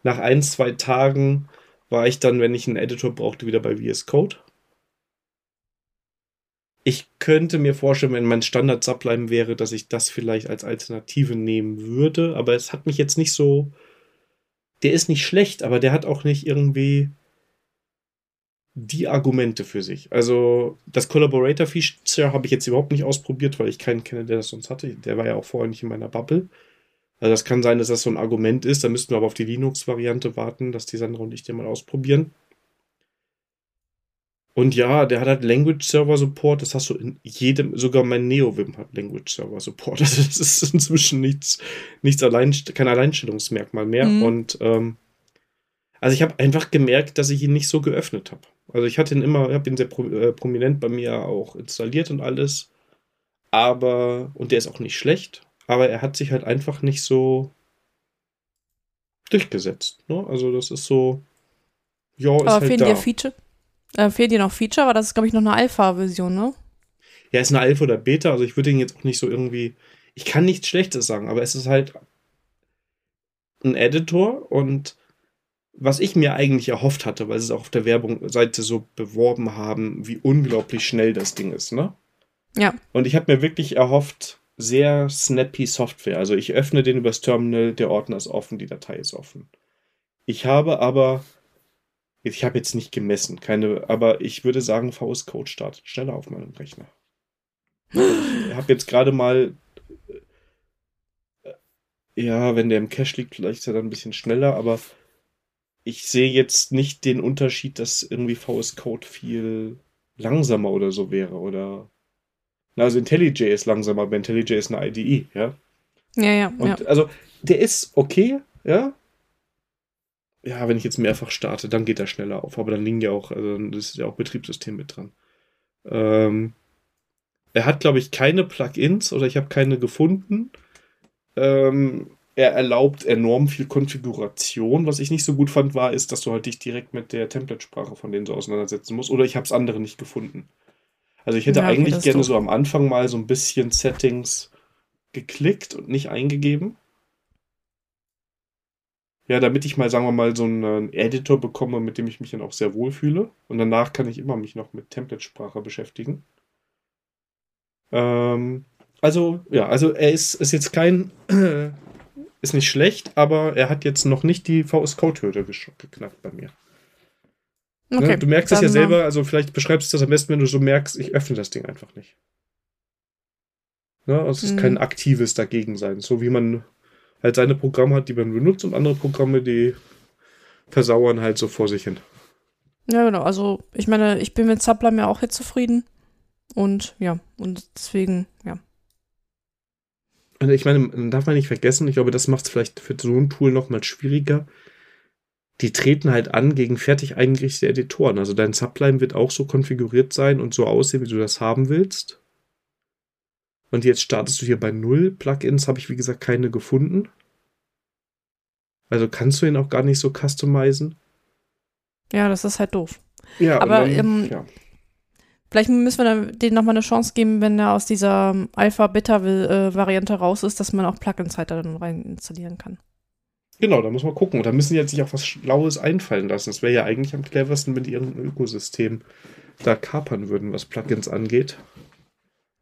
nach ein, zwei Tagen war ich dann, wenn ich einen Editor brauchte, wieder bei VS Code. Ich könnte mir vorstellen, wenn mein Standard Sublime wäre, dass ich das vielleicht als Alternative nehmen würde, aber es hat mich jetzt nicht so. Der ist nicht schlecht, aber der hat auch nicht irgendwie die Argumente für sich. Also das Collaborator-Feature habe ich jetzt überhaupt nicht ausprobiert, weil ich keinen kenne, der das sonst hatte. Der war ja auch vorher nicht in meiner Bubble. Also das kann sein, dass das so ein Argument ist. Da müssten wir aber auf die Linux-Variante warten, dass die Sandra und ich den mal ausprobieren. Und ja, der hat halt Language Server Support. Das hast du in jedem, sogar mein NeoVim hat Language Server Support. Also das ist inzwischen nichts, nichts allein, kein Alleinstellungsmerkmal mehr. Mhm. Und ähm, also ich habe einfach gemerkt, dass ich ihn nicht so geöffnet habe. Also ich hatte ihn immer, ich habe ihn sehr pro, äh, prominent bei mir auch installiert und alles. Aber, und der ist auch nicht schlecht, aber er hat sich halt einfach nicht so durchgesetzt. Ne? Also das ist so, ja, ist aber halt fehlen da. dir Feature? Äh, fehlen dir noch Feature, aber das ist, glaube ich, noch eine Alpha-Version, ne? Ja, ist eine Alpha oder Beta, also ich würde ihn jetzt auch nicht so irgendwie. Ich kann nichts Schlechtes sagen, aber es ist halt ein Editor und was ich mir eigentlich erhofft hatte, weil sie es auch auf der Werbungsseite so beworben haben, wie unglaublich schnell das Ding ist, ne? Ja. Und ich habe mir wirklich erhofft, sehr snappy Software. Also ich öffne den übers Terminal, der Ordner ist offen, die Datei ist offen. Ich habe aber, ich habe jetzt nicht gemessen, keine, aber ich würde sagen, VS Code startet schneller auf meinem Rechner. Ich habe jetzt gerade mal, äh, ja, wenn der im Cache liegt, vielleicht ist er dann ein bisschen schneller, aber ich sehe jetzt nicht den Unterschied, dass irgendwie VS Code viel langsamer oder so wäre oder also IntelliJ ist langsamer, aber IntelliJ ist eine IDE, ja. Ja, ja. Und ja. also, der ist okay, ja. Ja, wenn ich jetzt mehrfach starte, dann geht er schneller auf. Aber dann liegen ja auch, also das ist ja auch Betriebssystem mit dran. Ähm, er hat, glaube ich, keine Plugins oder ich habe keine gefunden. Ähm, er erlaubt enorm viel Konfiguration. Was ich nicht so gut fand, war, ist, dass du halt dich direkt mit der Template-Sprache von denen so auseinandersetzen musst. Oder ich habe es andere nicht gefunden. Also ich hätte Ja, okay, eigentlich gerne so am Anfang mal so ein bisschen Settings geklickt und nicht eingegeben. Ja, damit ich mal, sagen wir mal, so einen Editor bekomme, mit dem ich mich dann auch sehr wohl fühle. Und danach kann ich immer mich noch mit Template-Sprache beschäftigen. Ähm, also, ja, also er ist, ist jetzt kein, ist nicht schlecht, aber er hat jetzt noch nicht die VS Code-Hürde geknackt bei mir. Okay, Ne? Du merkst es ja selber, also vielleicht beschreibst du das am besten, wenn du so merkst, ich öffne das Ding einfach nicht. Ne? Also Es ist Mhm. kein aktives Dagegen-Sein. So wie man halt seine Programme hat, die man benutzt und andere Programme, die versauern halt so vor sich hin. Ja, genau. Also, ich meine, ich bin mit Sublime ja auch jetzt zufrieden. Und ja, und deswegen, ja. Und ich meine, man darf man nicht vergessen, ich glaube, das macht es vielleicht für so ein Tool noch mal schwieriger. Die treten halt an gegen fertig eingerichtete Editoren. Also dein Sublime wird auch so konfiguriert sein und so aussehen, wie du das haben willst. Und jetzt startest du hier bei null. Plugins habe ich, wie gesagt, keine gefunden. Also kannst du ihn auch gar nicht so customizen. Ja, das ist halt doof. Ja, Aber, und ähm, ja. Vielleicht müssen wir dann denen nochmal eine Chance geben, wenn er aus dieser ähm, Alpha-Beta-Variante raus ist, dass man auch Plugins halt dann rein installieren kann. Genau, da muss man gucken. Und da müssen die jetzt sich auch was Schlaues einfallen lassen. Das wäre ja eigentlich am cleversten, wenn die irgendein Ökosystem da kapern würden, was Plugins angeht.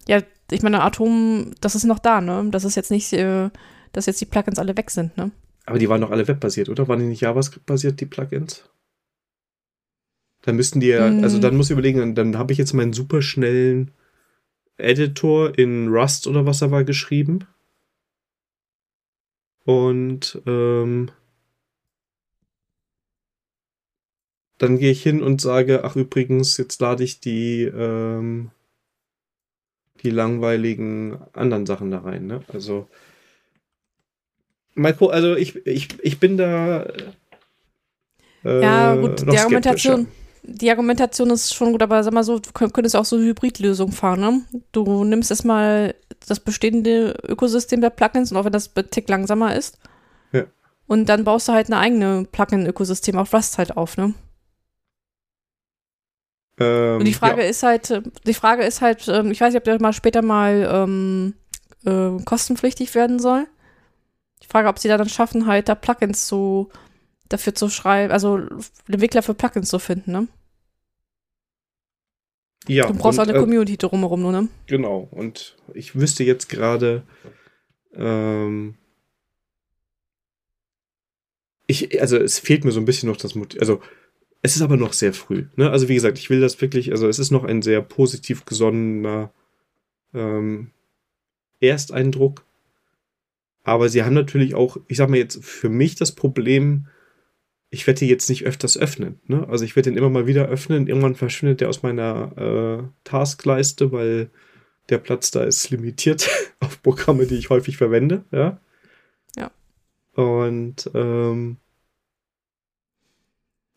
Ja, ich meine, Atom, das ist noch da, ne? Das ist jetzt nicht, äh, dass jetzt die Plugins alle weg sind, ne? Aber die waren doch alle webbasiert, oder? Waren die nicht JavaScript-basiert, die Plugins? Dann müssten die ja, Mm. also dann muss ich überlegen, dann, dann habe ich jetzt meinen superschnellen Editor in Rust oder was er war geschrieben. Und ähm, dann gehe ich hin und sage, ach übrigens, jetzt lade ich die, ähm, die langweiligen anderen Sachen da rein. Ne? Also, Marco, also ich, ich, ich bin da. Äh, Ja, gut, die Argumentation. Die Argumentation ist schon gut, aber sag mal so, du könnt- könntest auch so eine Hybridlösung fahren, ne? Du nimmst erstmal das bestehende Ökosystem der Plugins und auch wenn das ein Tick langsamer ist. Ja. Und dann baust du halt eine eigene Plugin-Ökosystem auf Rust halt auf, ne? Ähm, Und die Frage ja. ist halt, äh, die Frage ist halt, ähm, ich weiß nicht, ob der mal später mal ähm, äh, kostenpflichtig werden soll. Ich frage, ob sie da dann schaffen, halt da Plugins zu dafür zu schreiben, also Entwickler für Plugins zu finden, ne? ja, Du brauchst und, auch eine äh, Community drumherum, nur, ne? Genau, und ich wüsste jetzt gerade, ähm, ich, also es fehlt mir so ein bisschen noch das Motiv, also es ist aber noch sehr früh, ne? Also wie gesagt, ich will das wirklich, also es ist noch ein sehr positiv gesonnener ähm, Ersteindruck, aber sie haben natürlich auch, ich sag mal jetzt für mich das Problem, ich werde die jetzt nicht öfters öffnen. Ne? Also ich werde den immer mal wieder öffnen. Irgendwann verschwindet der aus meiner äh, Taskleiste, weil der Platz da ist limitiert auf Programme, die ich häufig verwende. Ja. Ja. Und ähm,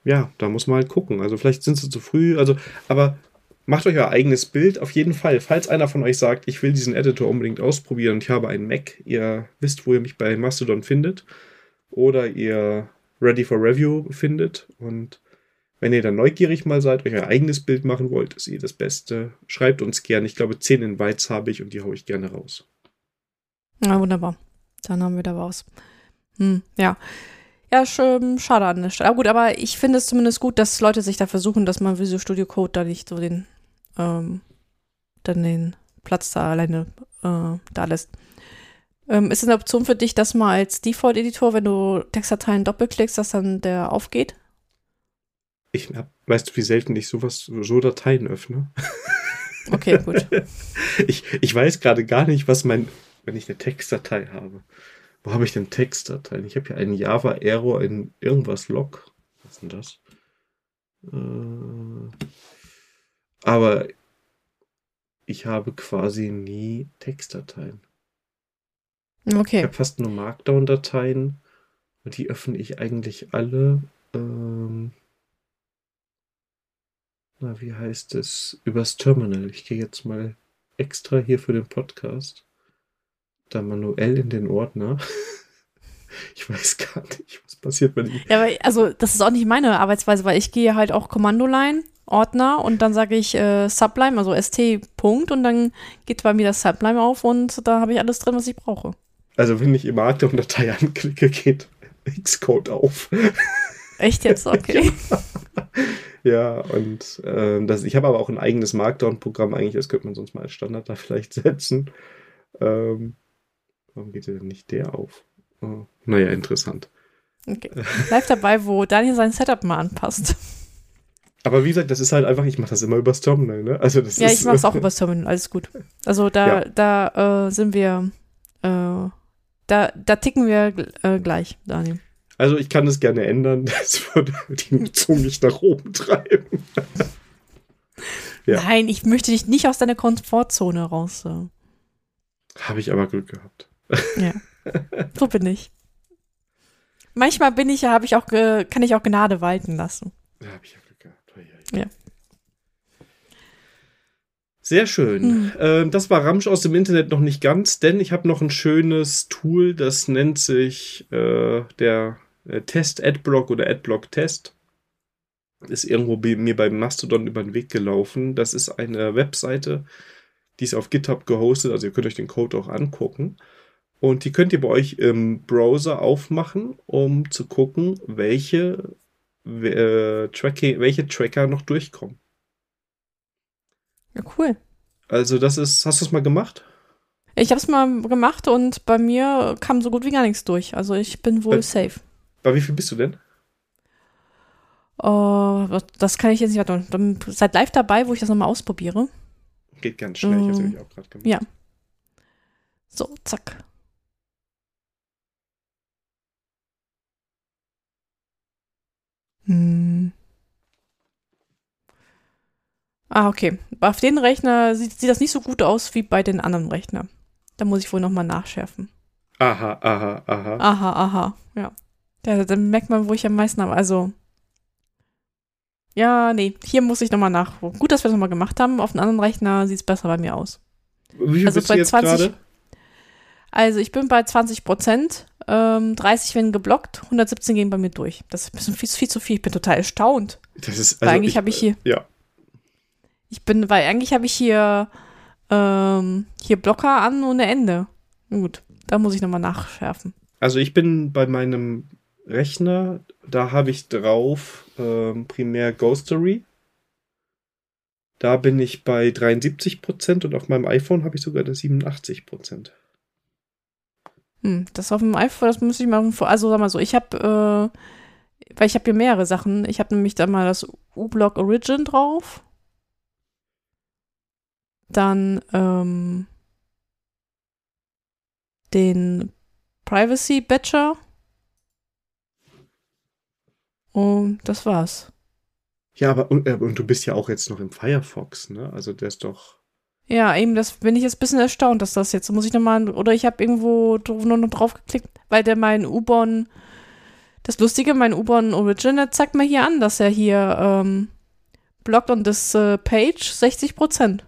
ja, da muss man halt gucken. Also vielleicht sind sie zu früh. Also, aber macht euch euer eigenes Bild auf jeden Fall. Falls einer von euch sagt, ich will diesen Editor unbedingt ausprobieren und ich habe einen Mac, ihr wisst, wo ihr mich bei Mastodon findet. Oder ihr Ready for Review findet. Und wenn ihr dann neugierig mal seid, euch euer eigenes Bild machen wollt, ist eh das Beste. Schreibt uns gerne. Ich glaube, 10 Invites habe ich und die haue ich gerne raus. Ja, wunderbar. Dann haben wir da was. Hm, ja. Ja, sch- schade an der Stelle. Aber gut, aber ich finde es zumindest gut, dass Leute sich da versuchen, dass man Visual Studio Code da nicht so den, ähm, dann den Platz da alleine äh, da lässt. Ähm, ist es eine Option für dich, dass mal als Default-Editor, wenn du Textdateien doppelklickst, dass dann der aufgeht? Ich hab, weißt du, wie selten ich sowas, so Dateien öffne? Okay, gut. ich, ich weiß gerade gar nicht, was mein, wenn ich eine Textdatei habe. Wo habe ich denn Textdateien? Ich habe hier einen Java-Error in irgendwas Log. Was ist denn das? Äh, aber ich habe quasi nie Textdateien. Okay. Ich habe fast nur Markdown-Dateien und die öffne ich eigentlich alle. Ähm, na, wie heißt es? Übers Terminal. Ich gehe jetzt mal extra hier für den Podcast da manuell in den Ordner. Ich weiß gar nicht, was passiert, wenn ich. Ja, aber also das ist auch nicht meine Arbeitsweise, weil ich gehe halt auch Kommandoline, Ordner und dann sage ich äh, Sublime, also ST Punkt und dann geht bei mir das Sublime auf und da habe ich alles drin, was ich brauche. Also wenn ich im Markdown-Datei anklicke, geht Xcode auf. Echt jetzt? Okay. ja, und äh, das, ich habe aber auch ein eigenes Markdown-Programm eigentlich, das könnte man sonst mal als Standard da vielleicht setzen. Ähm, warum geht denn nicht der auf? Oh, naja, interessant. Okay. Bleib dabei, wo Daniel sein Setup mal anpasst. Aber wie gesagt, das ist halt einfach, ich mache das immer übers Terminal, ne? Also das ja, ist, ich mache es auch übers Terminal, alles gut. Also da, Ja. da äh, sind wir, äh, da, da ticken wir äh, gleich, Daniel. Also ich kann es gerne ändern, das würde die Nutzung nicht nach oben treiben. Ja. Nein, ich möchte dich nicht aus deiner Komfortzone raus. Äh. Habe ich aber Glück gehabt. Ja. So bin ich. Manchmal bin ich ja, habe ich auch, ge- kann ich auch Gnade walten lassen. Da habe ich ja Glück gehabt. Ui. Ja. Sehr schön. Hm. Das war Ramsch aus dem Internet noch nicht ganz, denn ich habe noch ein schönes Tool, das nennt sich äh, der äh, Test Adblock oder Adblock Test. Ist irgendwo bei, mir beim Mastodon über den Weg gelaufen. Das ist eine Webseite, die ist auf GitHub gehostet, also ihr könnt euch den Code auch angucken. Und die könnt ihr bei euch im Browser aufmachen, um zu gucken, welche, äh, Tracking, welche Tracker noch durchkommen. Ja, cool. Also das ist, hast du es mal gemacht? Ich habe es mal gemacht und bei mir kam so gut wie gar nichts durch. Also ich bin wohl Äh. safe. Bei wie viel bist du denn? Oh, das kann ich jetzt nicht. Dann Seid live dabei, wo ich das nochmal ausprobiere. Geht ganz schnell, ich habe es Ähm, nämlich auch gerade gemacht. ja. So, zack. Hm. Ah, okay. Auf den Rechner sieht, sieht das nicht so gut aus wie bei den anderen Rechnern. Da muss ich wohl nochmal nachschärfen. Aha, aha, aha. Aha, aha, ja. ja. Dann merkt man, wo ich am meisten habe. Also, ja, nee, hier muss ich nochmal nach. Gut, dass wir das nochmal gemacht haben. Auf einem anderen Rechner sieht es besser bei mir aus. Wie viel also bist bei du jetzt 20 gerade? Also, ich bin bei 20 Prozent. Ähm, 30 werden geblockt, 117 gehen bei mir durch. Das ist ein bisschen viel, viel zu viel. Ich bin total erstaunt. Das ist, Weil also eigentlich habe ich hier, Ja, ich bin, weil eigentlich habe ich hier, ähm, hier Blocker an ohne Ende. Gut, da muss ich nochmal nachschärfen. also ich bin bei meinem Rechner, da habe ich drauf ähm, primär Ghostery. Da bin ich bei 73% und auf meinem iPhone habe ich sogar das 87%. Hm, das auf dem iPhone, das muss ich mal, vor- also sag mal so, ich habe, äh, weil ich habe hier mehrere Sachen. Ich habe nämlich da mal das U-Block Origin drauf. Dann, ähm, den Privacy Badger. Und das war's. Ja, aber und, äh, und du bist ja auch jetzt noch im Firefox, ne? Also der ist doch. Ja, eben, das bin ich jetzt ein bisschen erstaunt, dass das jetzt, muss ich nochmal, oder ich habe irgendwo nur noch drauf geklickt, weil der mein U-Bahn, das Lustige, mein U-Bahn Origin, der zeigt mir hier an, dass er hier ähm, blockt on this äh, page 60 Prozent.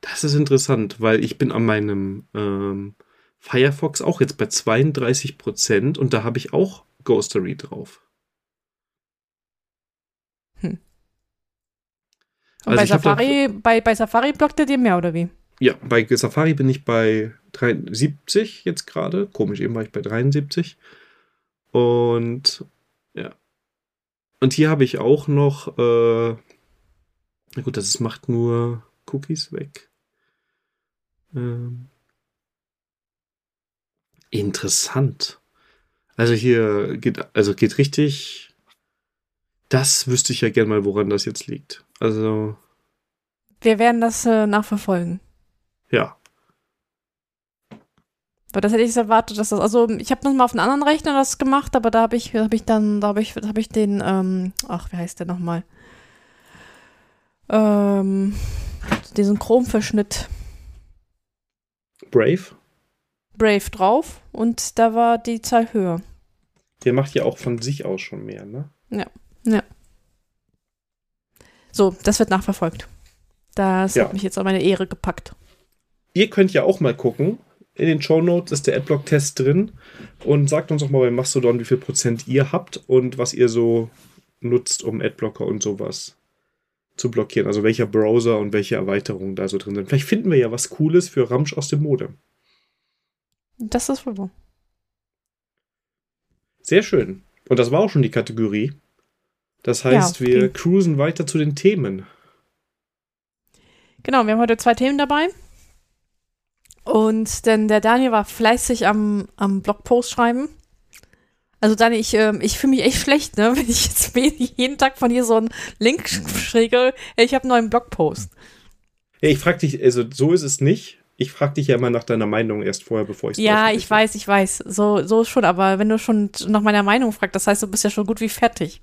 Das ist interessant, weil ich bin an meinem ähm, Firefox auch jetzt bei 32% und da habe ich auch Ghostery drauf. Und Also bei hab da- Safari, bei, bei Safari blockt er dir mehr, oder wie? Ja, bei Safari bin ich bei 73 jetzt gerade. Komisch, eben war ich bei 73. Und ja. Und hier habe ich auch noch, äh, na gut, das macht nur Cookies weg. Ähm, interessant. Also hier geht, also geht richtig. Das wüsste ich ja gern mal, woran das jetzt liegt. Also. Wir werden das äh, nachverfolgen. Ja. Weil das hätte ich erwartet, dass das, also ich habe noch mal auf einem anderen Rechner das gemacht, aber da habe ich, habe ich dann, da habe ich, habe ich den, ähm, ach, wie heißt der nochmal? Ähm, diesen Chromverschnitt. Brave? Brave drauf und da war die Zahl höher. Der macht ja auch von sich aus schon mehr, ne? Ja, ja. So, das wird nachverfolgt. Das Ja. hat mich jetzt an meine Ehre gepackt. Ihr könnt ja auch mal gucken. In den Show Notes ist der Adblock-Test drin. Und sagt uns doch mal bei Mastodon, wie viel Prozent ihr habt und was ihr so nutzt, um Adblocker und sowas zu blockieren. Also welcher Browser und welche Erweiterungen da so drin sind. Vielleicht finden wir ja was Cooles für Ramsch aus dem Modem. Das ist wohl wahr. Sehr schön. Und das war auch schon die Kategorie. Das heißt, Ja, wir okay. cruisen weiter zu den Themen. Genau, wir haben heute zwei Themen dabei. Und denn der Daniel war fleißig am, am Blogpost schreiben. Also Daniel, ich, ähm, ich fühle mich echt schlecht, ne, wenn ich jetzt jeden Tag von dir so einen Link schräge. Ich habe einen neuen Blogpost. Ja, ich frag dich, also so ist es nicht. Ich frag dich ja immer nach deiner Meinung erst vorher, bevor ich Ja, ich weiß, ich weiß. So, so schon, aber wenn du schon nach meiner Meinung fragst, das heißt, du bist ja schon gut wie fertig.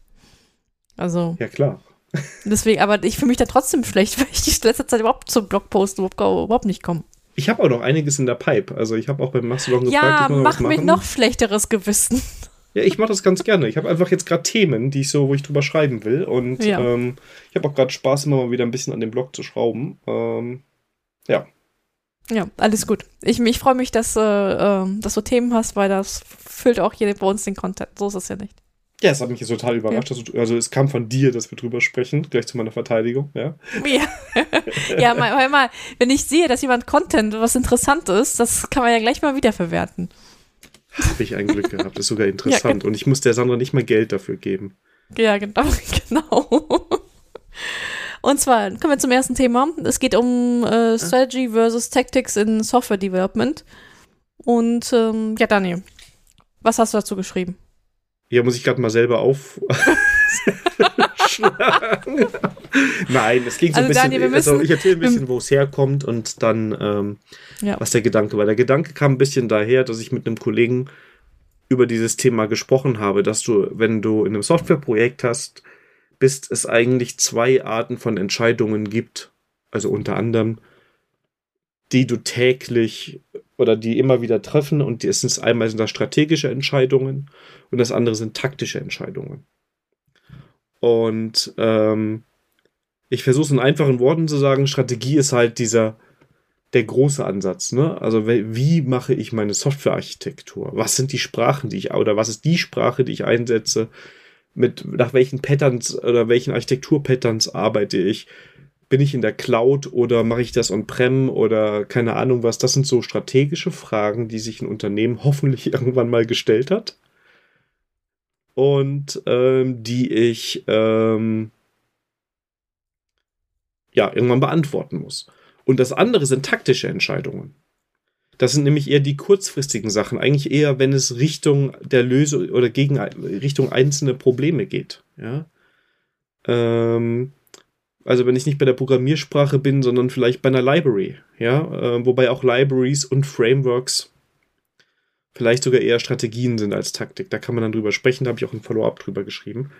Also, Ja, klar. deswegen, aber ich fühle mich da trotzdem schlecht, weil ich die letzte Zeit überhaupt zum Blogpost überhaupt, überhaupt nicht komme. Ich habe auch noch einiges in der Pipe. Also ich habe auch beim Mastodon gefragt, Ja, mach mich machen. noch schlechteres Gewissen. Ja, ich mache das ganz gerne. Ich habe einfach jetzt gerade Themen, die ich so, wo ich drüber schreiben will. Und Ja. ähm, ich habe auch gerade Spaß, immer mal wieder ein bisschen an dem Blog zu schrauben. Ähm, ja. Ja, alles gut. Ich, ich freue mich, dass, äh, ähm, dass du Themen hast, weil das füllt auch hier bei uns den Content. So ist es ja nicht. Ja, es hat mich total überrascht. Dass du, also es kam von dir, dass wir drüber sprechen, gleich zu meiner Verteidigung. Ja. Ja, ja mal, mal, mal, wenn ich sehe, dass jemand Content, was interessant ist, das kann man ja gleich mal wiederverwerten. Habe ich ein Glück gehabt. Ist sogar interessant. Und ich muss der Sandra nicht mal Geld dafür geben. Ja, genau, genau. Und zwar kommen wir zum ersten Thema. Es geht um äh, Strategy versus Tactics in Software Development. Und ähm, ja, Daniel, was hast du dazu geschrieben? Hier muss ich gerade mal selber auf. Nein, es ging so ein Also, bisschen. Daniel, wir also müssen- ich erzähle ein bisschen, wo es herkommt und dann, ähm, Ja. was der Gedanke war. Der Gedanke kam ein bisschen daher, dass ich mit einem Kollegen über dieses Thema gesprochen habe, dass du, wenn du in einem Softwareprojekt hast, bist es eigentlich zwei Arten von Entscheidungen gibt. Also unter anderem, die du täglich oder die immer wieder treffen und die es ist einmal sind das strategische Entscheidungen und das andere sind taktische Entscheidungen. Und ähm, ich versuche es in einfachen Worten zu sagen, Strategie ist halt dieser der große Ansatz, ne? Also wie mache ich meine Softwarearchitektur? Was sind die Sprachen, die ich oder was ist die Sprache, die ich einsetze? Mit nach welchen Patterns oder welchen Architekturpatterns arbeite ich? Bin ich in der Cloud oder mache ich das on-prem oder keine Ahnung was? Das sind so strategische Fragen, die sich ein Unternehmen hoffentlich irgendwann mal gestellt hat und ähm, die ich ähm, ja irgendwann beantworten muss. Und das andere sind taktische Entscheidungen. Das sind nämlich eher die kurzfristigen Sachen, eigentlich eher, wenn es Richtung der Lösung oder gegen Richtung einzelne Probleme geht. Ja. Ähm, also wenn ich nicht bei der Programmiersprache bin, sondern vielleicht bei einer Library, ja, äh, wobei auch Libraries und Frameworks vielleicht sogar eher Strategien sind als Taktik. Da kann man dann drüber sprechen, da habe ich auch ein Follow-up drüber geschrieben.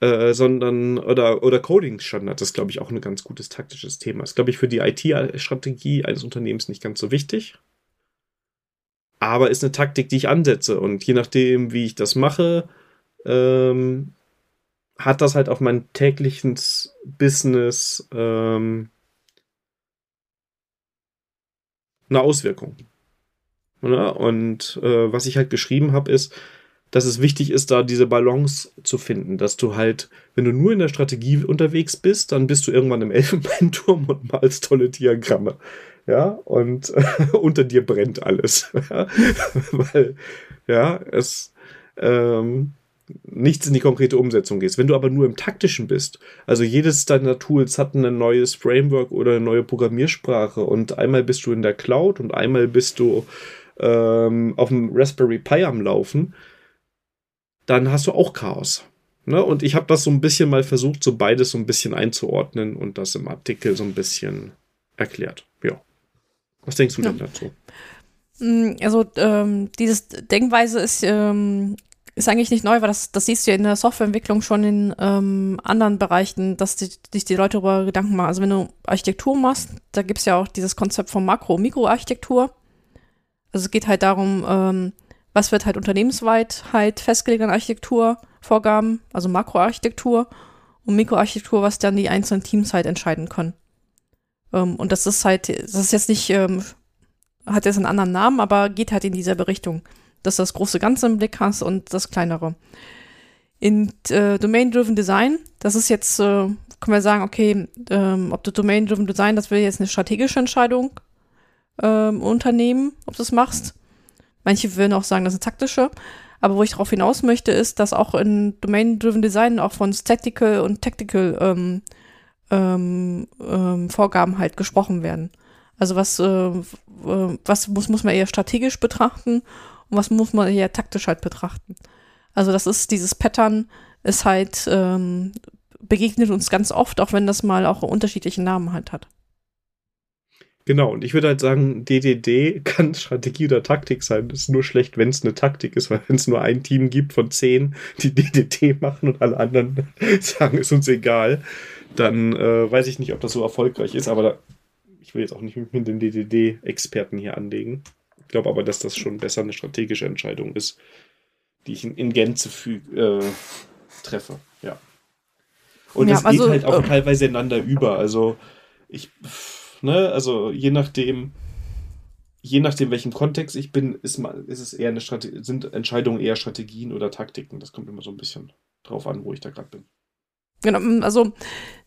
Äh, sondern, oder, oder Coding-Standard, das ist, glaube ich, auch ein ganz gutes taktisches Thema. Ist, glaube ich, für die IT-Strategie eines Unternehmens nicht ganz so wichtig. Aber ist eine Taktik, die ich ansetze. Und je nachdem, wie ich das mache, ähm, hat das halt auf mein tägliches Business ähm, eine Auswirkung. Ne? Und äh, was ich halt geschrieben habe, ist, dass es wichtig ist, da diese Balance zu finden, dass du halt, wenn du nur in der Strategie unterwegs bist, dann bist du irgendwann im Elfenbeinturm und malst tolle Diagramme. Ja, und äh, unter dir brennt alles. Weil, ja, es, ähm, nichts in die konkrete Umsetzung gehst. Wenn du aber nur im taktischen bist, also jedes deiner Tools hat ein neues Framework oder eine neue Programmiersprache und einmal bist du in der Cloud und einmal bist du ähm, auf dem Raspberry Pi am Laufen, dann hast du auch Chaos. Ne? Und ich habe das so ein bisschen mal versucht, so beides so ein bisschen einzuordnen und das im Artikel so ein bisschen erklärt. Ja. Was denkst du ja. denn dazu? Mm, also ähm, dieses Denkweise ist, ähm, ist eigentlich nicht neu, weil das, das siehst du ja in der Softwareentwicklung schon in ähm, anderen Bereichen, dass sich die, die Leute darüber Gedanken machen. Also wenn du Architektur machst, da gibt es ja auch dieses Konzept von Makro- und Mikroarchitektur. Also es geht halt darum, ähm, was wird halt unternehmensweit halt festgelegt an Architekturvorgaben, also Makroarchitektur und Mikroarchitektur, was dann die einzelnen Teams halt entscheiden können. Ähm, und das ist halt, das ist jetzt nicht, ähm, hat jetzt einen anderen Namen, aber geht halt in dieselbe Richtung, dass du das große Ganze im Blick hast und das kleinere. In äh, Domain-Driven Design, das ist jetzt, äh, können wir sagen, okay, ähm, ob du Domain-Driven Design, das will jetzt eine strategische Entscheidung ähm, unternehmen, ob du es machst. Manche würden auch sagen, das ist taktische. Aber wo ich darauf hinaus möchte, ist, dass auch in Domain-Driven Design auch von Statical und Tactical ähm, ähm, ähm, Vorgaben halt gesprochen werden. Also was, äh, was muss, muss man eher strategisch betrachten und was muss man eher taktisch halt betrachten. Also das ist dieses Pattern ist halt ähm, begegnet uns ganz oft, auch wenn das mal auch unterschiedliche Namen halt hat. Genau, und ich würde halt sagen, DDD kann Strategie oder Taktik sein. Das ist nur schlecht, wenn es eine Taktik ist, weil wenn es nur ein Team gibt von zehn, die DDD machen und alle anderen sagen, ist uns egal, dann äh, weiß ich nicht, ob das so erfolgreich ist, aber da, ich will jetzt auch nicht mit den DDD-Experten hier anlegen. Ich glaube aber, dass das schon besser eine strategische Entscheidung ist, die ich in, in Gänze äh, treffe. Ja. Und ja, das also, geht halt auch äh, teilweise einander über. Also ich, ne, also je nachdem, je nachdem, welchem Kontext ich bin, ist, mal, ist es eher eine Strategie, sind Entscheidungen eher Strategien oder Taktiken. Das kommt immer so ein bisschen drauf an, wo ich da gerade bin. Genau, mm, also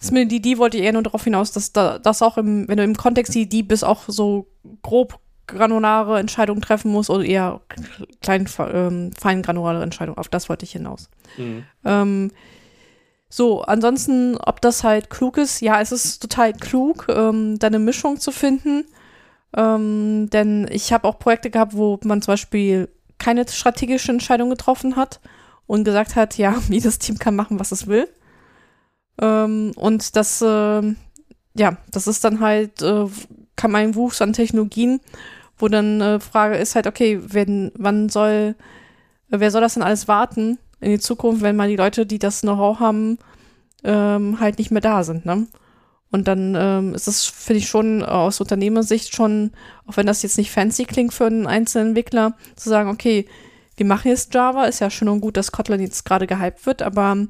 die, die wollte eher nur darauf hinaus, dass da, das auch im, wenn du im Kontext die, die bis auch so grob granulare Entscheidungen treffen musst oder eher klein, ähm, fein granulare Entscheidungen. Auf das wollte ich hinaus. Mhm. Ähm, so, ansonsten, ob das halt klug ist, ja, es ist total klug, ähm, da eine Mischung zu finden. Ähm, denn ich habe auch Projekte gehabt, wo man zum Beispiel keine strategische Entscheidung getroffen hat und gesagt hat, ja, jedes Team kann machen, was es will. Ähm, und das, äh, ja, das ist dann halt, äh, kann man Wuchs an Technologien, wo dann äh, Frage ist halt, okay, wenn, wann soll, wer soll das denn alles warten in die Zukunft, wenn mal die Leute, die das Know-how haben, ähm, halt nicht mehr da sind, ne? Und dann ähm, ist es, finde ich, schon aus Unternehmersicht schon, auch wenn das jetzt nicht fancy klingt für einen einzelnen Entwickler, zu sagen, okay, wir machen jetzt Java, ist ja schön und gut, dass Kotlin jetzt gerade gehypt wird, aber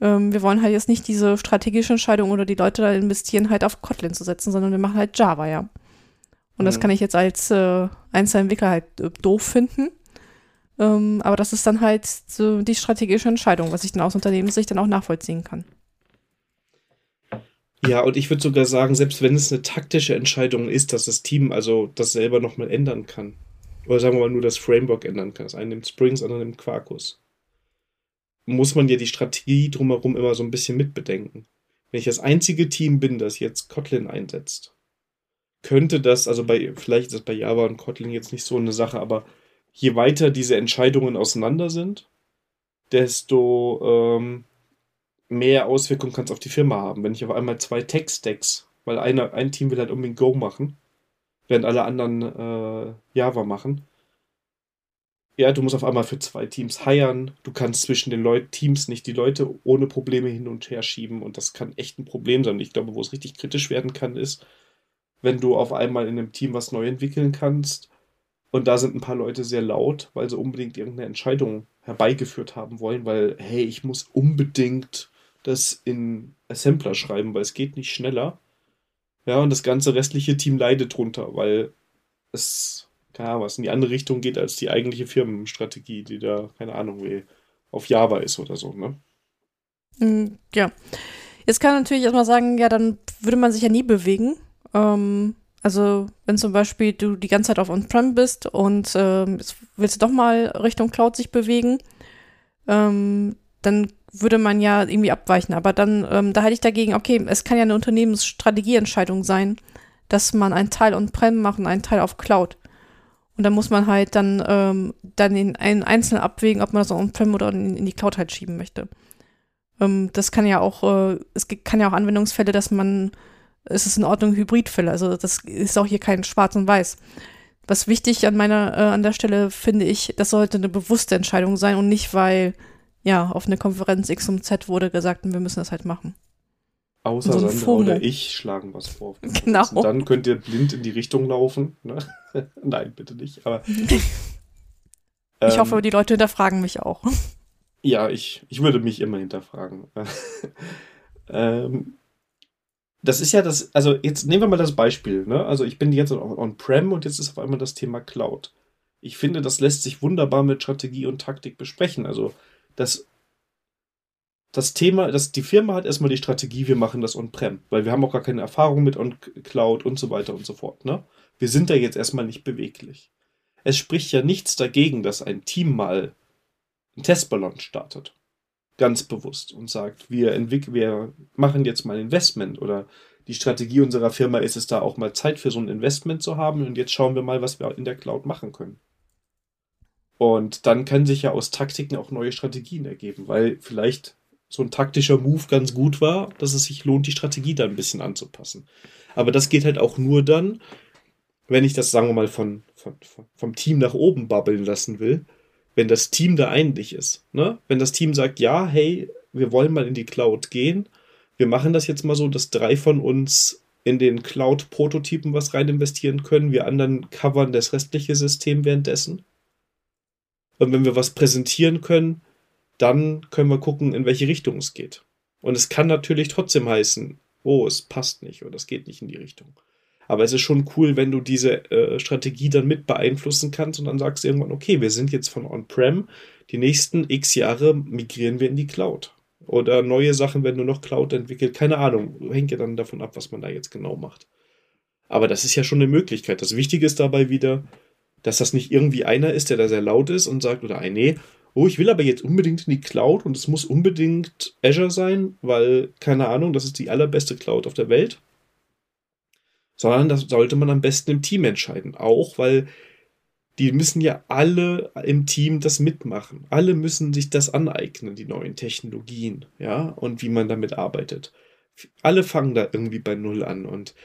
ähm, wir wollen halt jetzt nicht diese strategische Entscheidung oder die Leute da investieren, halt auf Kotlin zu setzen, sondern wir machen halt Java, ja. Und mhm. das kann ich jetzt als äh, Einzelentwickler halt äh, doof finden. Ähm, aber das ist dann halt so die strategische Entscheidung, was ich dann aus Unternehmenssicht dann auch nachvollziehen kann. Ja, und ich würde sogar sagen, selbst wenn es eine taktische Entscheidung ist, dass das Team also das selber nochmal ändern kann. Oder sagen wir mal nur das Framework ändern kann. Das eine nimmt Springs, andere nimmt Quarkus muss man ja die Strategie drumherum immer so ein bisschen mitbedenken. Wenn ich das einzige Team bin, das jetzt Kotlin einsetzt, könnte das, also bei, vielleicht ist das bei Java und Kotlin jetzt nicht so eine Sache, aber je weiter diese Entscheidungen auseinander sind, desto ähm, mehr Auswirkungen kann es auf die Firma haben. Wenn ich auf einmal zwei Tech-Stacks, weil einer, ein Team will halt unbedingt Go machen, während alle anderen äh, Java machen, ja, du musst auf einmal für zwei Teams heiern. Du kannst zwischen den Leut Teams nicht die Leute ohne Probleme hin und her schieben und das kann echt ein Problem sein. Ich glaube, wo es richtig kritisch werden kann, ist, wenn du auf einmal in einem Team was neu entwickeln kannst und da sind ein paar Leute sehr laut, weil sie unbedingt irgendeine Entscheidung herbeigeführt haben wollen, weil, hey, ich muss unbedingt das in Assembler schreiben, weil es geht nicht schneller. Ja, und das ganze restliche Team leidet drunter, weil es keine Ahnung, was in die andere Richtung geht als die eigentliche Firmenstrategie, die da, keine Ahnung, wie auf Java ist oder so, ne? Mm, ja. Jetzt kann man natürlich erstmal sagen, ja, dann würde man sich ja nie bewegen. Ähm, also, wenn zum Beispiel du die ganze Zeit auf On-Prem bist und jetzt willst du doch mal Richtung Cloud sich bewegen, ähm, dann würde man ja irgendwie abweichen. Aber dann, ähm, da halte ich dagegen, okay, es kann ja eine Unternehmensstrategieentscheidung sein, dass man einen Teil on-prem macht und einen Teil auf Cloud. Und dann muss man halt dann, ähm, dann in einen einzelnen abwägen, ob man das on-prem oder in, in, die Cloud halt schieben möchte. Ähm, das kann ja auch, äh, es kann ja auch Anwendungsfälle, dass man, es ist in Ordnung Hybridfälle. Also das ist auch hier kein Schwarz und Weiß. Was wichtig an meiner, äh, an der Stelle finde ich, das sollte eine bewusste Entscheidung sein und nicht, weil ja, auf eine Konferenz X und Z wurde gesagt, wir müssen das halt machen. Außer so Sandra oder ich schlagen was vor. Genau. Und dann könnt ihr blind in die Richtung laufen. Ne? Nein, bitte nicht. Aber, ich ähm, hoffe, die Leute hinterfragen mich auch. Ja, ich, ich würde mich immer hinterfragen. ähm, das ist ja das, also jetzt nehmen wir mal das Beispiel. Ne? Also ich bin jetzt on-prem und jetzt ist auf einmal das Thema Cloud. Ich finde, das lässt sich wunderbar mit Strategie und Taktik besprechen. Also das, das Thema, das, die Firma hat erstmal die Strategie, wir machen das on-prem, weil wir haben auch gar keine Erfahrung mit on-Cloud und so weiter und so fort. Ne? Wir sind da jetzt erstmal nicht beweglich. Es spricht ja nichts dagegen, dass ein Team mal einen Testballon startet. Ganz bewusst und sagt, wir wir machen jetzt mal ein Investment oder die Strategie unserer Firma ist es da auch mal Zeit für so ein Investment zu haben und jetzt schauen wir mal, was wir in der Cloud machen können. Und dann können sich ja aus Taktiken auch neue Strategien ergeben, weil vielleicht so ein taktischer Move ganz gut war, dass es sich lohnt, die Strategie da ein bisschen anzupassen. Aber das geht halt auch nur dann, wenn ich das, sagen wir mal, von, von, vom Team nach oben babbeln lassen will, wenn das Team da einig ist. Ne? Wenn das Team sagt, ja, hey, wir wollen mal in die Cloud gehen, wir machen das jetzt mal so, dass drei von uns in den Cloud-Prototypen was rein investieren können, wir anderen covern das restliche System währenddessen. Und wenn wir was präsentieren können, dann können wir gucken, in welche Richtung es geht. Und es kann natürlich trotzdem heißen, oh, es passt nicht oder es geht nicht in die Richtung. Aber es ist schon cool, wenn du diese äh, Strategie dann mit beeinflussen kannst und dann sagst du irgendwann, okay, wir sind jetzt von On-Prem, die nächsten x Jahre migrieren wir in die Cloud. Oder neue Sachen werden nur noch Cloud entwickelt. Keine Ahnung, hängt ja dann davon ab, was man da jetzt genau macht. Aber das ist ja schon eine Möglichkeit. Das Wichtige ist dabei wieder, dass das nicht irgendwie einer ist, der da sehr laut ist und sagt, oder ein, nee, oh, ich will aber jetzt unbedingt in die Cloud und es muss unbedingt Azure sein, weil, keine Ahnung, das ist die allerbeste Cloud auf der Welt. Sondern das sollte man am besten im Team entscheiden. Auch, weil die müssen ja alle im Team das mitmachen. Alle müssen sich das aneignen, die neuen Technologien, ja, und wie man damit arbeitet. Alle fangen da irgendwie bei Null an und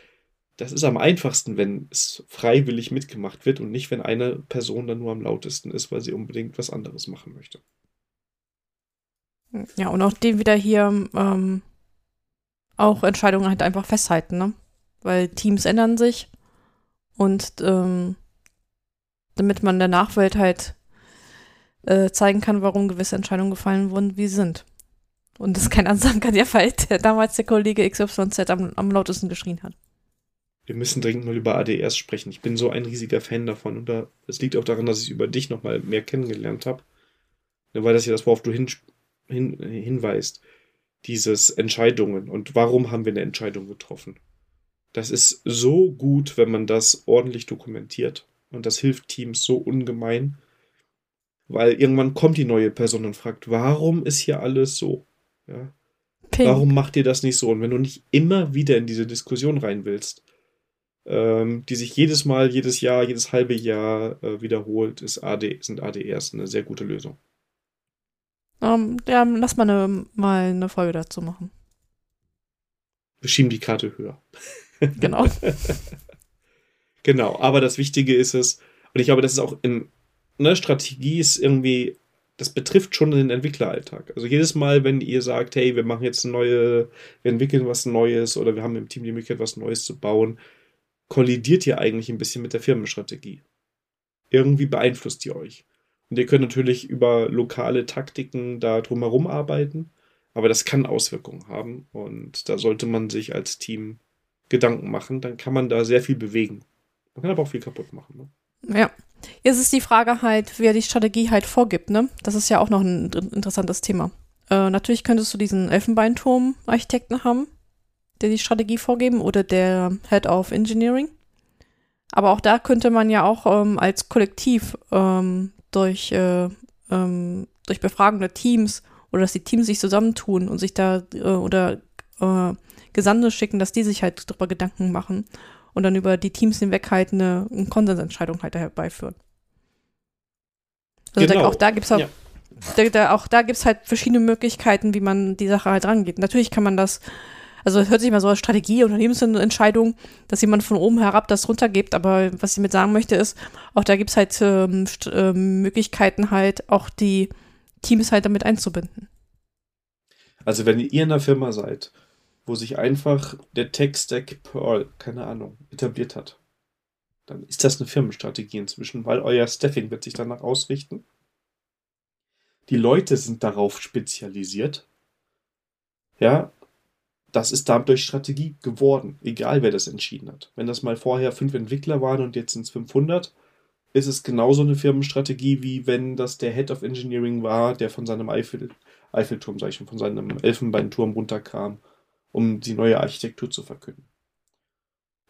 das ist am einfachsten, wenn es freiwillig mitgemacht wird und nicht, wenn eine Person dann nur am lautesten ist, weil sie unbedingt was anderes machen möchte. Ja, und auch dem wieder hier ähm, auch Entscheidungen halt einfach festhalten, ne? Weil Teams ändern sich und ähm, damit man der Nachwelt halt äh, zeigen kann, warum gewisse Entscheidungen gefallen wurden, wie sie sind. Und das kein sagen kann, ja, weil der, damals der Kollege XYZ am, am lautesten geschrien hat wir müssen dringend mal über ADRs sprechen. Ich bin so ein riesiger Fan davon und es liegt auch daran, dass ich über dich nochmal mehr kennengelernt habe. Weil das ja das, worauf du hin, hin, hinweist. Dieses Entscheidungen und warum haben wir eine Entscheidung getroffen. Das ist so gut, wenn man das ordentlich dokumentiert. Und das hilft Teams so ungemein, weil irgendwann kommt die neue Person und fragt, warum ist hier alles so? Ja? Warum macht ihr das nicht so? Und wenn du nicht immer wieder in diese Diskussion rein willst, ähm, die sich jedes Mal, jedes Jahr, jedes halbe Jahr äh, wiederholt, ist AD, sind ADRs eine sehr gute Lösung. Um, ähm, ja, lass mal eine, mal eine Folge dazu machen. Wir schieben die Karte höher. Genau. genau, aber das Wichtige ist es, und ich glaube, das ist auch in, ne, Strategie ist irgendwie, das betrifft schon den Entwickleralltag. Also jedes Mal, wenn ihr sagt, hey, wir machen jetzt neue, wir entwickeln was Neues oder wir haben im Team die Möglichkeit, was Neues zu bauen, kollidiert ihr eigentlich ein bisschen mit der Firmenstrategie. Irgendwie beeinflusst ihr euch. Und ihr könnt natürlich über lokale Taktiken da drumherum arbeiten, aber das kann Auswirkungen haben und da sollte man sich als Team Gedanken machen, dann kann man da sehr viel bewegen. Man kann aber auch viel kaputt machen. Ne? Ja. Jetzt ist die Frage halt, wer die Strategie halt vorgibt, ne? Das ist ja auch noch ein interessantes Thema. Äh, natürlich könntest du diesen Elfenbeinturm-Architekten haben, der die Strategie vorgeben oder der Head of Engineering. Aber auch da könnte man ja auch ähm, als Kollektiv ähm, durch äh, ähm, durch Befragen der Teams oder dass die Teams sich zusammentun und sich da äh, oder äh, Gesandte schicken, dass die sich halt darüber Gedanken machen und dann über die Teams hinweg halt eine, eine Konsensentscheidung halt herbeiführen. Also genau. da, auch da gibt es auch, ja. da, da, auch da gibt's halt verschiedene Möglichkeiten, wie man die Sache halt rangeht. Natürlich kann man das, also es hört sich mal so als Strategie, Unternehmensentscheidung, dass jemand von oben herab das runtergibt, aber was ich mit sagen möchte ist, auch da gibt es halt ähm, äh, Möglichkeiten halt, auch die Teams halt damit einzubinden. Also wenn ihr in einer Firma seid, wo sich einfach der Tech-Stack Pearl, keine Ahnung, etabliert hat, dann ist das eine Firmenstrategie inzwischen, weil euer Staffing wird sich danach ausrichten. Die Leute sind darauf spezialisiert. Ja, das ist dadurch Strategie geworden, egal wer das entschieden hat. Wenn das mal vorher fünf Entwickler waren und jetzt sind es 500, ist es genauso eine Firmenstrategie, wie wenn das der Head of Engineering war, der von seinem Eiffel, Eiffelturm, sag ich schon, von seinem Elfenbeinturm runterkam, um die neue Architektur zu verkünden.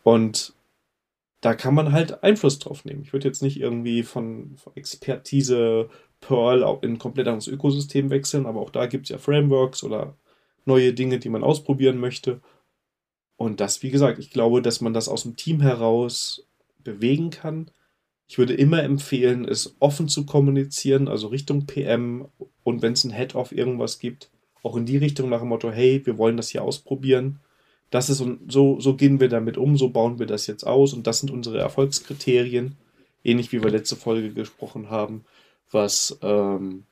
Und da kann man halt Einfluss drauf nehmen. Ich würde jetzt nicht irgendwie von, von Expertise Perl auch in ein komplett anderes Ökosystem wechseln, aber auch da gibt es ja Frameworks oder neue Dinge, die man ausprobieren möchte. Und das, wie gesagt, ich glaube, dass man das aus dem Team heraus bewegen kann. Ich würde immer empfehlen, es offen zu kommunizieren, also Richtung PM und wenn es ein Head-Off irgendwas gibt, auch in die Richtung nach dem Motto, hey, wir wollen das hier ausprobieren. Das ist und so, so gehen wir damit um, so bauen wir das jetzt aus und das sind unsere Erfolgskriterien. Ähnlich wie wir letzte Folge gesprochen haben, was ähm,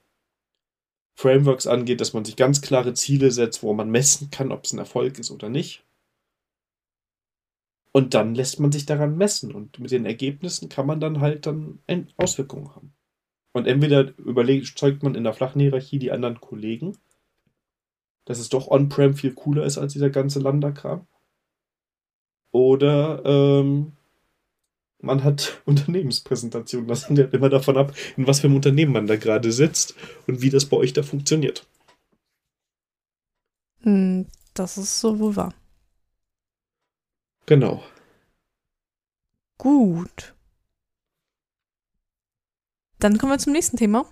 Frameworks angeht, dass man sich ganz klare Ziele setzt, wo man messen kann, ob es ein Erfolg ist oder nicht. Und dann lässt man sich daran messen und mit den Ergebnissen kann man dann halt dann Auswirkungen haben. Und entweder überlegt, zeugt man in der flachen Hierarchie die anderen Kollegen dass es doch on-prem viel cooler ist als dieser ganze Lambda-Kram. Oder ähm, man hat Unternehmenspräsentationen. Das hängt ja immer davon ab, in was für einem Unternehmen man da gerade sitzt und wie das bei euch da funktioniert. Hm, das ist so wohl wahr. Genau. Gut. Dann kommen wir zum nächsten Thema.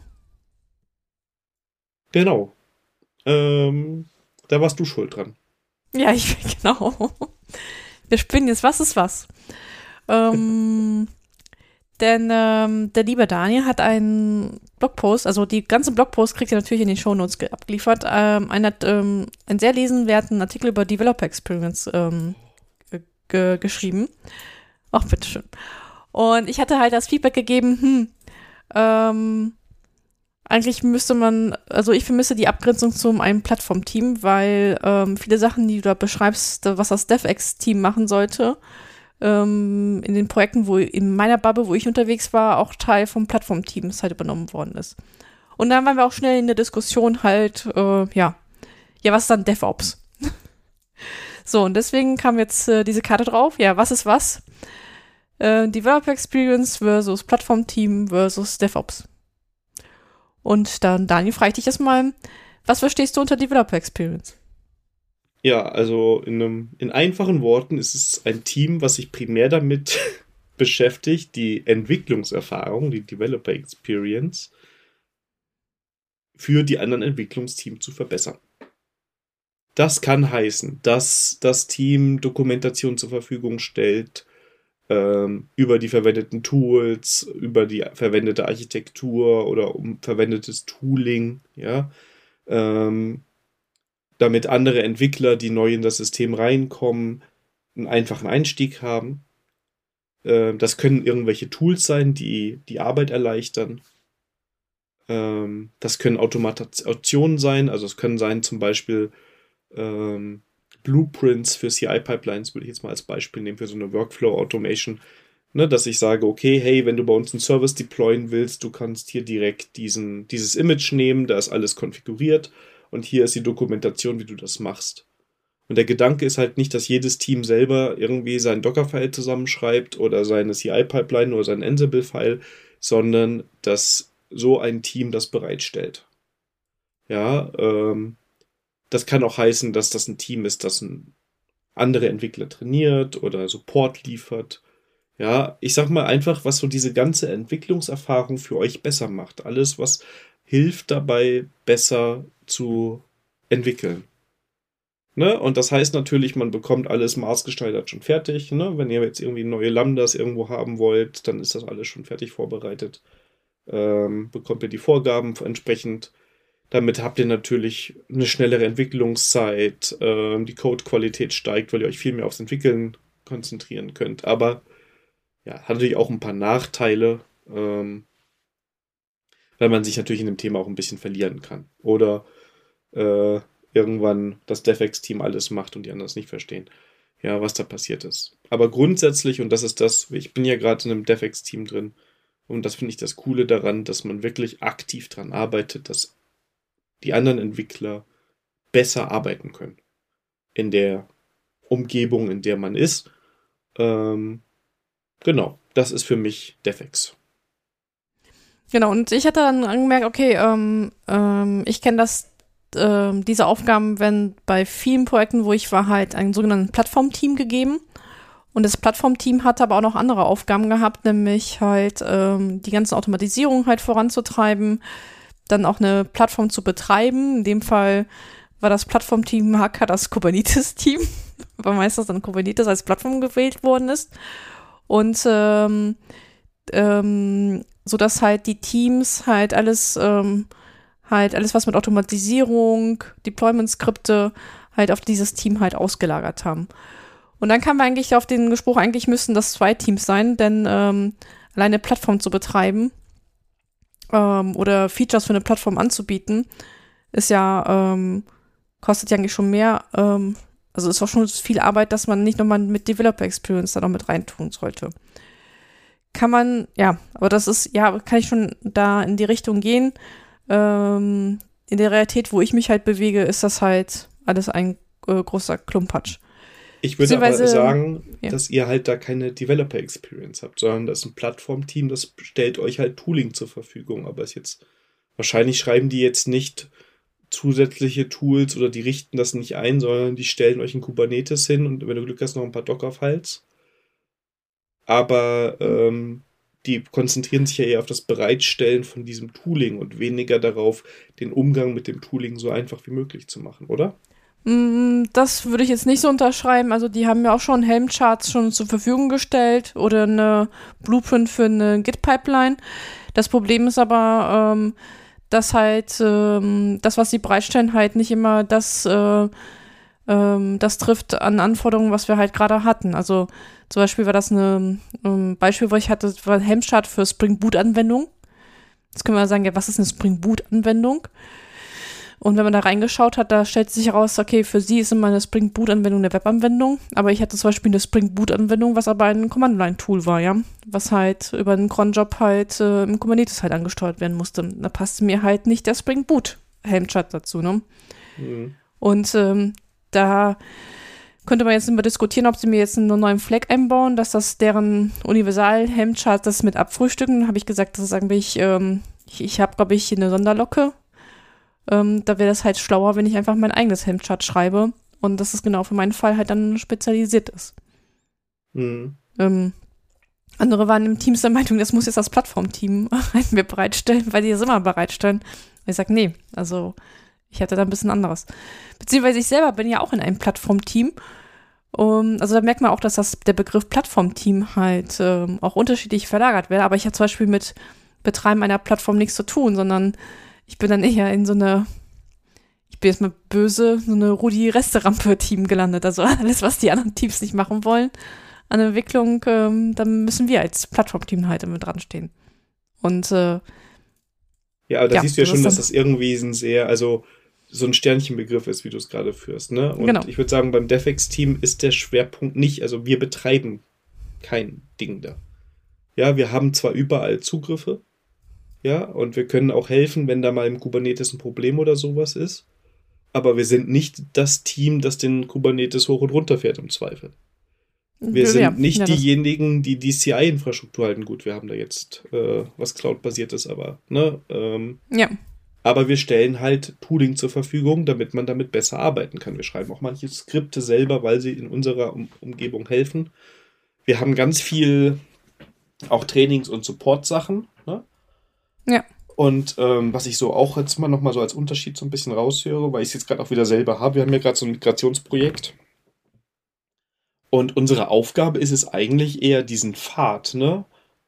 Genau. Ähm, da warst du schuld dran. Ja, ich genau. Wir spinnen jetzt, was ist was? Ähm, denn ähm, der liebe Daniel hat einen Blogpost, also die ganze Blogpost kriegt ihr natürlich in den Shownotes abgeliefert, ähm, einen, ähm, einen sehr lesenwerten Artikel über Developer Experience ähm, geschrieben. Ach, bitteschön. Und ich hatte halt das Feedback gegeben, hm, ähm, eigentlich müsste man, also ich vermisse die Abgrenzung zu einem Plattformteam, weil ähm, viele Sachen, die du da beschreibst, was das DevX-Team machen sollte, ähm, in den Projekten, wo in meiner Bubble, wo ich unterwegs war, auch Teil vom Plattformteams halt übernommen worden ist. Und dann waren wir auch schnell in der Diskussion halt, äh, ja, ja, was ist dann DevOps? so, und deswegen kam jetzt äh, diese Karte drauf. Ja, was ist was? Äh, Developer Experience versus Plattformteam versus DevOps. Und dann, Daniel, frage ich dich erstmal, was verstehst du unter Developer Experience? Ja, also in, einem, in einfachen Worten ist es ein Team, was sich primär damit beschäftigt, die Entwicklungserfahrung, die Developer Experience für die anderen Entwicklungsteams zu verbessern. Das kann heißen, dass das Team Dokumentation zur Verfügung stellt, ähm, über die verwendeten Tools, über die verwendete Architektur oder um verwendetes Tooling, ja, ähm, damit andere Entwickler, die neu in das System reinkommen, einen einfachen Einstieg haben. Ähm, das können irgendwelche Tools sein, die die Arbeit erleichtern. Ähm, das können Automationen sein, also es können sein zum Beispiel ähm, Blueprints für CI-Pipelines, würde ich jetzt mal als Beispiel nehmen, für so eine Workflow-Automation. Ne, dass ich sage, okay, hey, wenn du bei uns einen Service deployen willst, du kannst hier direkt diesen, dieses Image nehmen, da ist alles konfiguriert und hier ist die Dokumentation, wie du das machst. Und der Gedanke ist halt nicht, dass jedes Team selber irgendwie sein Docker-File zusammenschreibt oder seine CI-Pipeline oder sein Ansible-File, sondern dass so ein Team das bereitstellt. Ja, ähm, das kann auch heißen, dass das ein Team ist, das andere Entwickler trainiert oder Support liefert. Ja, ich sag mal einfach, was so diese ganze Entwicklungserfahrung für euch besser macht. Alles, was, hilft dabei, besser zu entwickeln. Ne? Und das heißt natürlich, man bekommt alles maßgestaltet schon fertig. Ne? Wenn ihr jetzt irgendwie neue Lambdas irgendwo haben wollt, dann ist das alles schon fertig vorbereitet. Ähm, bekommt ihr die Vorgaben entsprechend. Damit habt ihr natürlich eine schnellere Entwicklungszeit. Ähm, die Codequalität steigt, weil ihr euch viel mehr aufs Entwickeln konzentrieren könnt. Aber ja, hat natürlich auch ein paar Nachteile, ähm, weil man sich natürlich in dem Thema auch ein bisschen verlieren kann. Oder äh, irgendwann das DevEx-Team alles macht und die anderen es nicht verstehen. Ja, was da passiert ist. Aber grundsätzlich, und das ist das, ich bin ja gerade in einem DevEx-Team drin, und das finde ich das Coole daran, dass man wirklich aktiv daran arbeitet, dass die anderen Entwickler besser arbeiten können. In der Umgebung, in der man ist. Ähm, genau, das ist für mich DevEx. Genau, und ich hatte dann angemerkt, okay, ähm, ähm, ich kenne das äh, diese Aufgaben werden bei vielen Projekten, wo ich war, halt ein sogenanntes Plattformteam gegeben. Und das Plattformteam hat aber auch noch andere Aufgaben gehabt, nämlich halt ähm, die ganzen Automatisierung halt voranzutreiben, dann auch eine Plattform zu betreiben. In dem Fall war das Plattformteam Hacker das Kubernetes-Team, weil meistens dann Kubernetes als Plattform gewählt worden ist. Und ähm, ähm, so dass halt die Teams halt alles ähm, halt alles, was mit Automatisierung, Deployment-Skripte halt auf dieses Team halt ausgelagert haben. Und dann kam eigentlich auf den Gespruch, eigentlich müssten das zwei Teams sein, denn ähm, alleine Plattform zu betreiben ähm, oder Features für eine Plattform anzubieten, ist ja, ähm, kostet ja eigentlich schon mehr, ähm, also ist auch schon viel Arbeit, dass man nicht nochmal mit Developer Experience da noch mit reintun sollte. Kann man, ja, aber das ist, ja, kann ich schon da in die Richtung gehen ähm, in der Realität, wo ich mich halt bewege, ist das halt alles ein äh, großer Klumpatsch. Ich würde aber sagen, ja. dass ihr halt da keine Developer Experience habt, sondern das ist ein Plattformteam, das stellt euch halt Tooling zur Verfügung. Aber es jetzt, wahrscheinlich schreiben die jetzt nicht zusätzliche Tools oder die richten das nicht ein, sondern die stellen euch ein Kubernetes hin und wenn du Glück hast, noch ein paar Docker-Files. Aber ähm, die konzentrieren sich ja eher auf das Bereitstellen von diesem Tooling und weniger darauf, den Umgang mit dem Tooling so einfach wie möglich zu machen, oder? Mm, das würde ich jetzt nicht so unterschreiben. Also die haben ja auch schon Helmcharts schon zur Verfügung gestellt oder eine Blueprint für eine Git-Pipeline. Das Problem ist aber, ähm, dass halt ähm, das, was sie bereitstellen, halt nicht immer das, äh, ähm, das trifft an Anforderungen, was wir halt gerade hatten. Also zum Beispiel war das ein um, Beispiel, wo ich hatte, war Hemstart für Spring Boot Anwendung. Jetzt können wir sagen, ja, was ist eine Spring Boot Anwendung? Und wenn man da reingeschaut hat, da stellt sich heraus, okay, für sie ist immer eine Spring Boot Anwendung eine Webanwendung, aber ich hatte zum Beispiel eine Spring Boot Anwendung, was aber ein Command-Line-Tool war, ja, was halt über einen Cronjob halt äh, im Kubernetes halt angesteuert werden musste. Da passte mir halt nicht der Spring Boot Helmchart dazu, ne? Mhm. Und ähm, da könnte man jetzt immer diskutieren, ob sie mir jetzt einen neuen Flag einbauen, dass das deren Universal-Hemdchart das mit abfrühstücken. Habe ich gesagt, das ist eigentlich, ähm, ich, ich habe, glaube ich, eine Sonderlocke. Ähm, da wäre das halt schlauer, wenn ich einfach mein eigenes Hemdchart schreibe und dass es genau für meinen Fall halt dann spezialisiert ist. Mhm. Ähm, andere waren im Team der Meinung, das muss jetzt das Plattformteam mir bereitstellen, weil die das immer bereitstellen. Und ich sage, nee, also ich hatte da ein bisschen anderes. Beziehungsweise ich selber bin ja auch in einem Plattformteam. Um, also da merkt man auch, dass das, der Begriff Plattformteam halt ähm, auch unterschiedlich verlagert wird. Aber ich habe zum Beispiel mit Betreiben einer Plattform nichts zu tun, sondern ich bin dann eher in so eine, ich bin jetzt mal böse, so eine Rudi-Resterampe-Team gelandet. Also alles, was die anderen Teams nicht machen wollen an Entwicklung, ähm, dann müssen wir als Plattformteam halt immer dran stehen. Und äh, ja, aber da ja, siehst du ja schon, dass das irgendwie ein sehr, also so ein Sternchenbegriff ist, wie du es gerade führst. Ne? Und genau. ich würde sagen, beim DefEx-Team ist der Schwerpunkt nicht, also wir betreiben kein Ding da. Ja, wir haben zwar überall Zugriffe, ja, und wir können auch helfen, wenn da mal im Kubernetes ein Problem oder sowas ist, aber wir sind nicht das Team, das den Kubernetes hoch und runter fährt im Zweifel. Wir sind ja, nicht ja, diejenigen, die die CI-Infrastruktur halten. Gut, wir haben da jetzt äh, was Cloud-basiertes, aber ne, ähm, ja. Aber wir stellen halt Tooling zur Verfügung, damit man damit besser arbeiten kann. Wir schreiben auch manche Skripte selber, weil sie in unserer um Umgebung helfen. Wir haben ganz viel auch Trainings- und Support-Sachen. Ja. Und ähm, was ich so auch jetzt mal nochmal so als Unterschied so ein bisschen raushöre, weil ich es jetzt gerade auch wieder selber habe, wir haben ja gerade so ein Migrationsprojekt. Und unsere Aufgabe ist es eigentlich eher diesen Pfad, ne?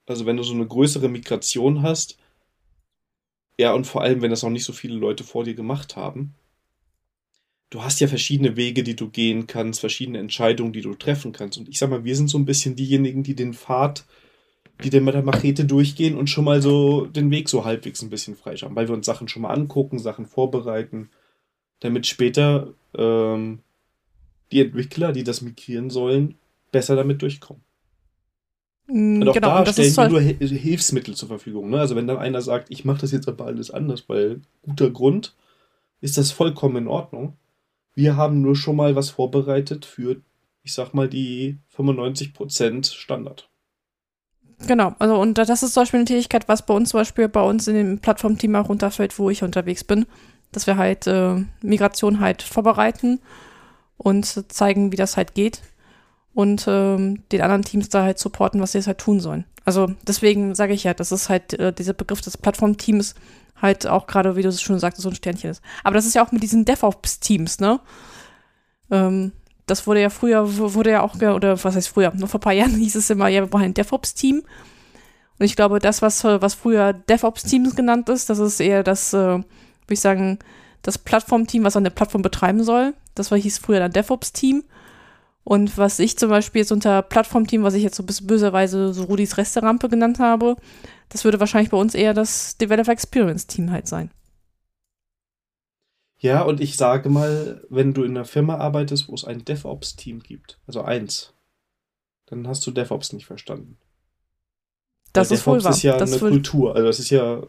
Also wenn du so eine größere Migration hast, ja, und vor allem, wenn das noch nicht so viele Leute vor dir gemacht haben, du hast ja verschiedene Wege, die du gehen kannst, verschiedene Entscheidungen, die du treffen kannst. Und ich sag mal, wir sind so ein bisschen diejenigen, die den Pfad die dann mit der Machete durchgehen und schon mal so den Weg so halbwegs ein bisschen freischaffen, weil wir uns Sachen schon mal angucken, Sachen vorbereiten, damit später ähm, die Entwickler, die das migrieren sollen, besser damit durchkommen. Mm, und auch genau, da und stellen wir nur Hilfsmittel zur Verfügung. Ne? Also wenn dann einer sagt, ich mache das jetzt aber alles anders, weil guter Grund, ist das vollkommen in Ordnung. Wir haben nur schon mal was vorbereitet für, ich sag mal, die 95% Standard. Genau, also und das ist zum Beispiel eine Tätigkeit, was bei uns zum Beispiel bei uns in dem Plattformteam auch runterfällt, wo ich unterwegs bin, dass wir halt äh, Migration halt vorbereiten und zeigen, wie das halt geht und ähm, den anderen Teams da halt supporten, was sie jetzt halt tun sollen. Also deswegen sage ich ja, das ist halt äh, dieser Begriff des Plattformteams halt auch gerade, wie du es schon sagst, so ein Sternchen ist. Aber das ist ja auch mit diesen DevOps-Teams, ne? Ähm, das wurde ja früher, wurde ja auch, oder was heißt früher, nur vor ein paar Jahren hieß es immer, ja, wir brauchen ein DevOps-Team. Und ich glaube, das, was, was früher DevOps-Teams genannt ist, das ist eher das, äh, würde ich sagen, das Plattformteam, was eine Plattform betreiben soll. Das war, hieß früher dann DevOps-Team. Und was ich zum Beispiel jetzt unter Plattformteam, was ich jetzt so böserweise so Rudis Resterampe genannt habe, das würde wahrscheinlich bei uns eher das Developer Experience Team halt sein. Ja, und ich sage mal, wenn du in einer Firma arbeitest, wo es ein DevOps-Team gibt, also eins, dann hast du DevOps nicht verstanden. Das Weil ist DevOps wohl ist ja das eine Kultur. Also das ist ja.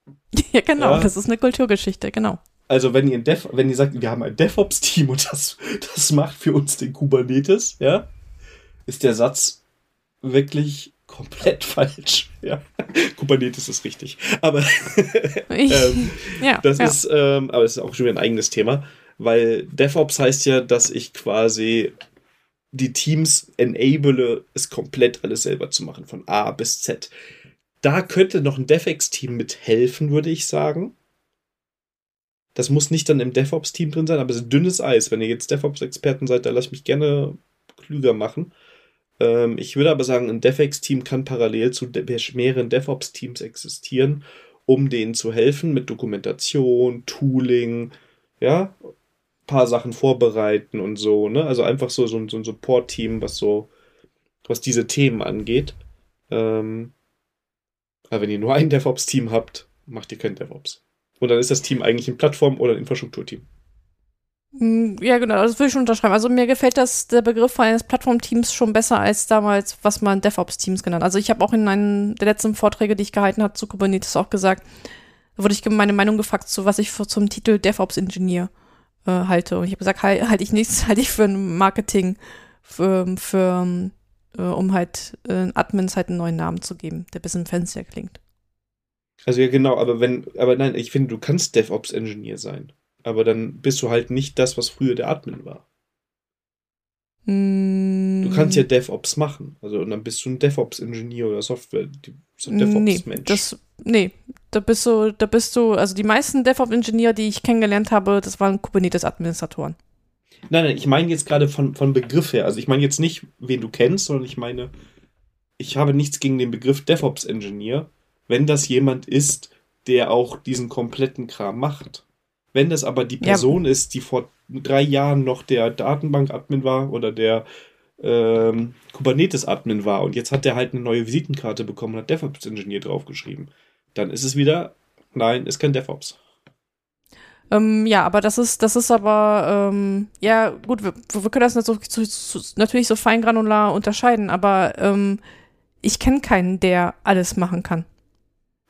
ja, genau, ja, das ist eine Kulturgeschichte, genau. Also wenn ihr, Dev, wenn ihr sagt, wir haben ein DevOps-Team und das, das macht für uns den Kubernetes, ja, ist der Satz wirklich komplett falsch. Ja. Kubernetes ist richtig. Aber ähm, ja, das ja. ist, ähm, aber es ist auch schon wieder ein eigenes Thema, weil DevOps heißt ja, dass ich quasi die Teams enable, es komplett alles selber zu machen, von A bis Z. Da könnte noch ein DevEx-Team mithelfen, würde ich sagen. Das muss nicht dann im DevOps-Team drin sein, aber es ist dünnes Eis. Wenn ihr jetzt DevOps-Experten seid, dann lasst mich gerne klüger machen. Ähm, ich würde aber sagen, ein DevEx-Team kann parallel zu mehreren DevOps-Teams existieren, um denen zu helfen mit Dokumentation, Tooling, ja, paar Sachen vorbereiten und so, ne? Also einfach so, so, so ein Support-Team, was so, was diese Themen angeht. Ähm, aber wenn ihr nur ein DevOps-Team habt, macht ihr kein DevOps. Und dann ist das Team eigentlich ein Plattform- oder ein Infrastrukturteam. Hm, ja, genau, das will ich schon unterschreiben. Also mir gefällt das, der Begriff eines Plattformteams schon besser als damals, was man DevOps-Teams genannt. Also ich habe auch in einem der letzten Vorträge, die ich gehalten habe zu Kubernetes auch gesagt, da wurde ich meine Meinung gefragt, zu was ich für, zum Titel DevOps-Ingenieur äh, halte. Und ich habe gesagt, halte halt ich nichts, halte ich für ein Marketing, für, für äh, um halt äh, Admins halt einen neuen Namen zu geben, der ein bisschen fancier klingt. Also ja, genau, aber wenn, aber nein, ich finde, du kannst DevOps-Ingenieur sein aber dann bist du halt nicht das, was früher der Admin war. Mm. Du kannst ja DevOps machen. Also und dann bist du ein DevOps-Ingenieur oder Software, so DevOps-Mensch. Nee, nee, da bist du, da bist du, also die meisten DevOps-Ingenieur, die ich kennengelernt habe, das waren Kubernetes-Administratoren. Nein, nein, ich meine jetzt gerade von, von Begriff her. Also ich meine jetzt nicht, wen du kennst, sondern ich meine, ich habe nichts gegen den Begriff DevOps-Ingenieur, wenn das jemand ist, der auch diesen kompletten Kram macht. Wenn das aber die Person ja. ist, die vor drei Jahren noch der Datenbank-Admin war oder der ähm, Kubernetes-Admin war und jetzt hat der halt eine neue Visitenkarte bekommen und hat DevOps-Ingenieur draufgeschrieben, dann ist es wieder, nein, ist kein DevOps. Ähm, ja, aber das ist, das ist aber, ähm, ja, gut, wir, wir können das so, so, so, natürlich so feingranular unterscheiden, aber ähm, ich kenne keinen, der alles machen kann.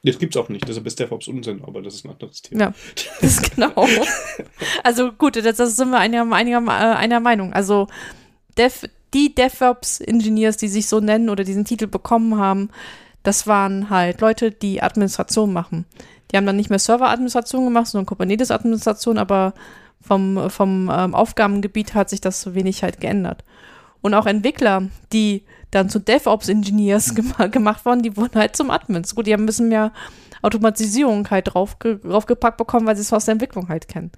Das gibt's auch nicht, deshalb ist DevOps Unsinn, aber das ist ein anderes Thema. Ja, das ist genau. also gut, das, das sind wir einer, einer, äh, einer Meinung. Also Dev, die DevOps-Engineers, die sich so nennen oder diesen Titel bekommen haben, das waren halt Leute, die Administration machen. Die haben dann nicht mehr Server-Administration gemacht, sondern Kubernetes-Administration, aber vom, vom ähm, Aufgabengebiet hat sich das wenig halt geändert. Und auch Entwickler, die dann zu DevOps-Engineers gem gemacht wurden, die wurden halt zum Admins. Gut, die haben ein bisschen mehr Automatisierung halt drauf, draufgepackt bekommen, weil sie es aus der Entwicklung halt kennen.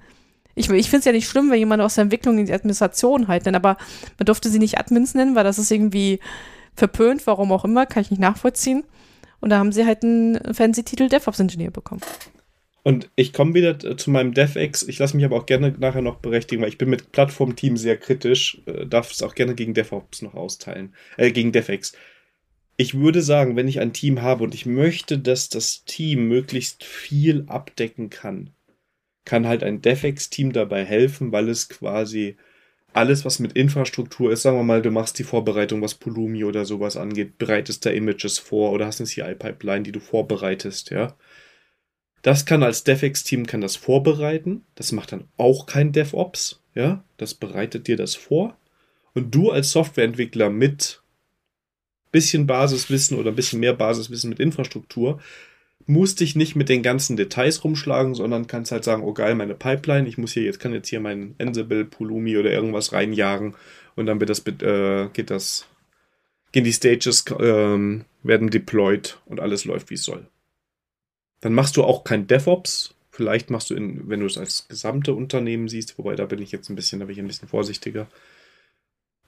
Ich, ich finde es ja nicht schlimm, wenn jemand aus der Entwicklung in die Administration halt nennt, aber man durfte sie nicht Admins nennen, weil das ist irgendwie verpönt, warum auch immer, kann ich nicht nachvollziehen. Und da haben sie halt einen fancy Titel DevOps-Ingenieur bekommen. Und ich komme wieder zu meinem DevX. Ich lasse mich aber auch gerne nachher noch berechtigen, weil ich bin mit Plattformteam sehr kritisch. Äh, darf es auch gerne gegen DevOps noch austeilen. Äh, gegen DevX. Ich würde sagen, wenn ich ein Team habe und ich möchte, dass das Team möglichst viel abdecken kann, kann halt ein DevX-Team dabei helfen, weil es quasi alles, was mit Infrastruktur ist, sagen wir mal, du machst die Vorbereitung, was Pulumi oder sowas angeht, bereitest da Images vor oder hast eine CI-Pipeline, die du vorbereitest, ja das kann als DevX-Team kann das vorbereiten. Das macht dann auch kein DevOps. Ja, das bereitet dir das vor. Und du als Softwareentwickler mit bisschen Basiswissen oder ein bisschen mehr Basiswissen mit Infrastruktur musst dich nicht mit den ganzen Details rumschlagen, sondern kannst halt sagen, oh geil, meine Pipeline, ich muss hier jetzt kann jetzt hier mein Ansible, Pulumi oder irgendwas reinjagen und dann wird das äh, geht das gehen die Stages ähm, werden deployed und alles läuft wie es soll. Dann machst du auch kein DevOps. Vielleicht machst du, in, wenn du es als gesamte Unternehmen siehst, wobei da bin ich jetzt ein bisschen, da bin ich ein bisschen vorsichtiger.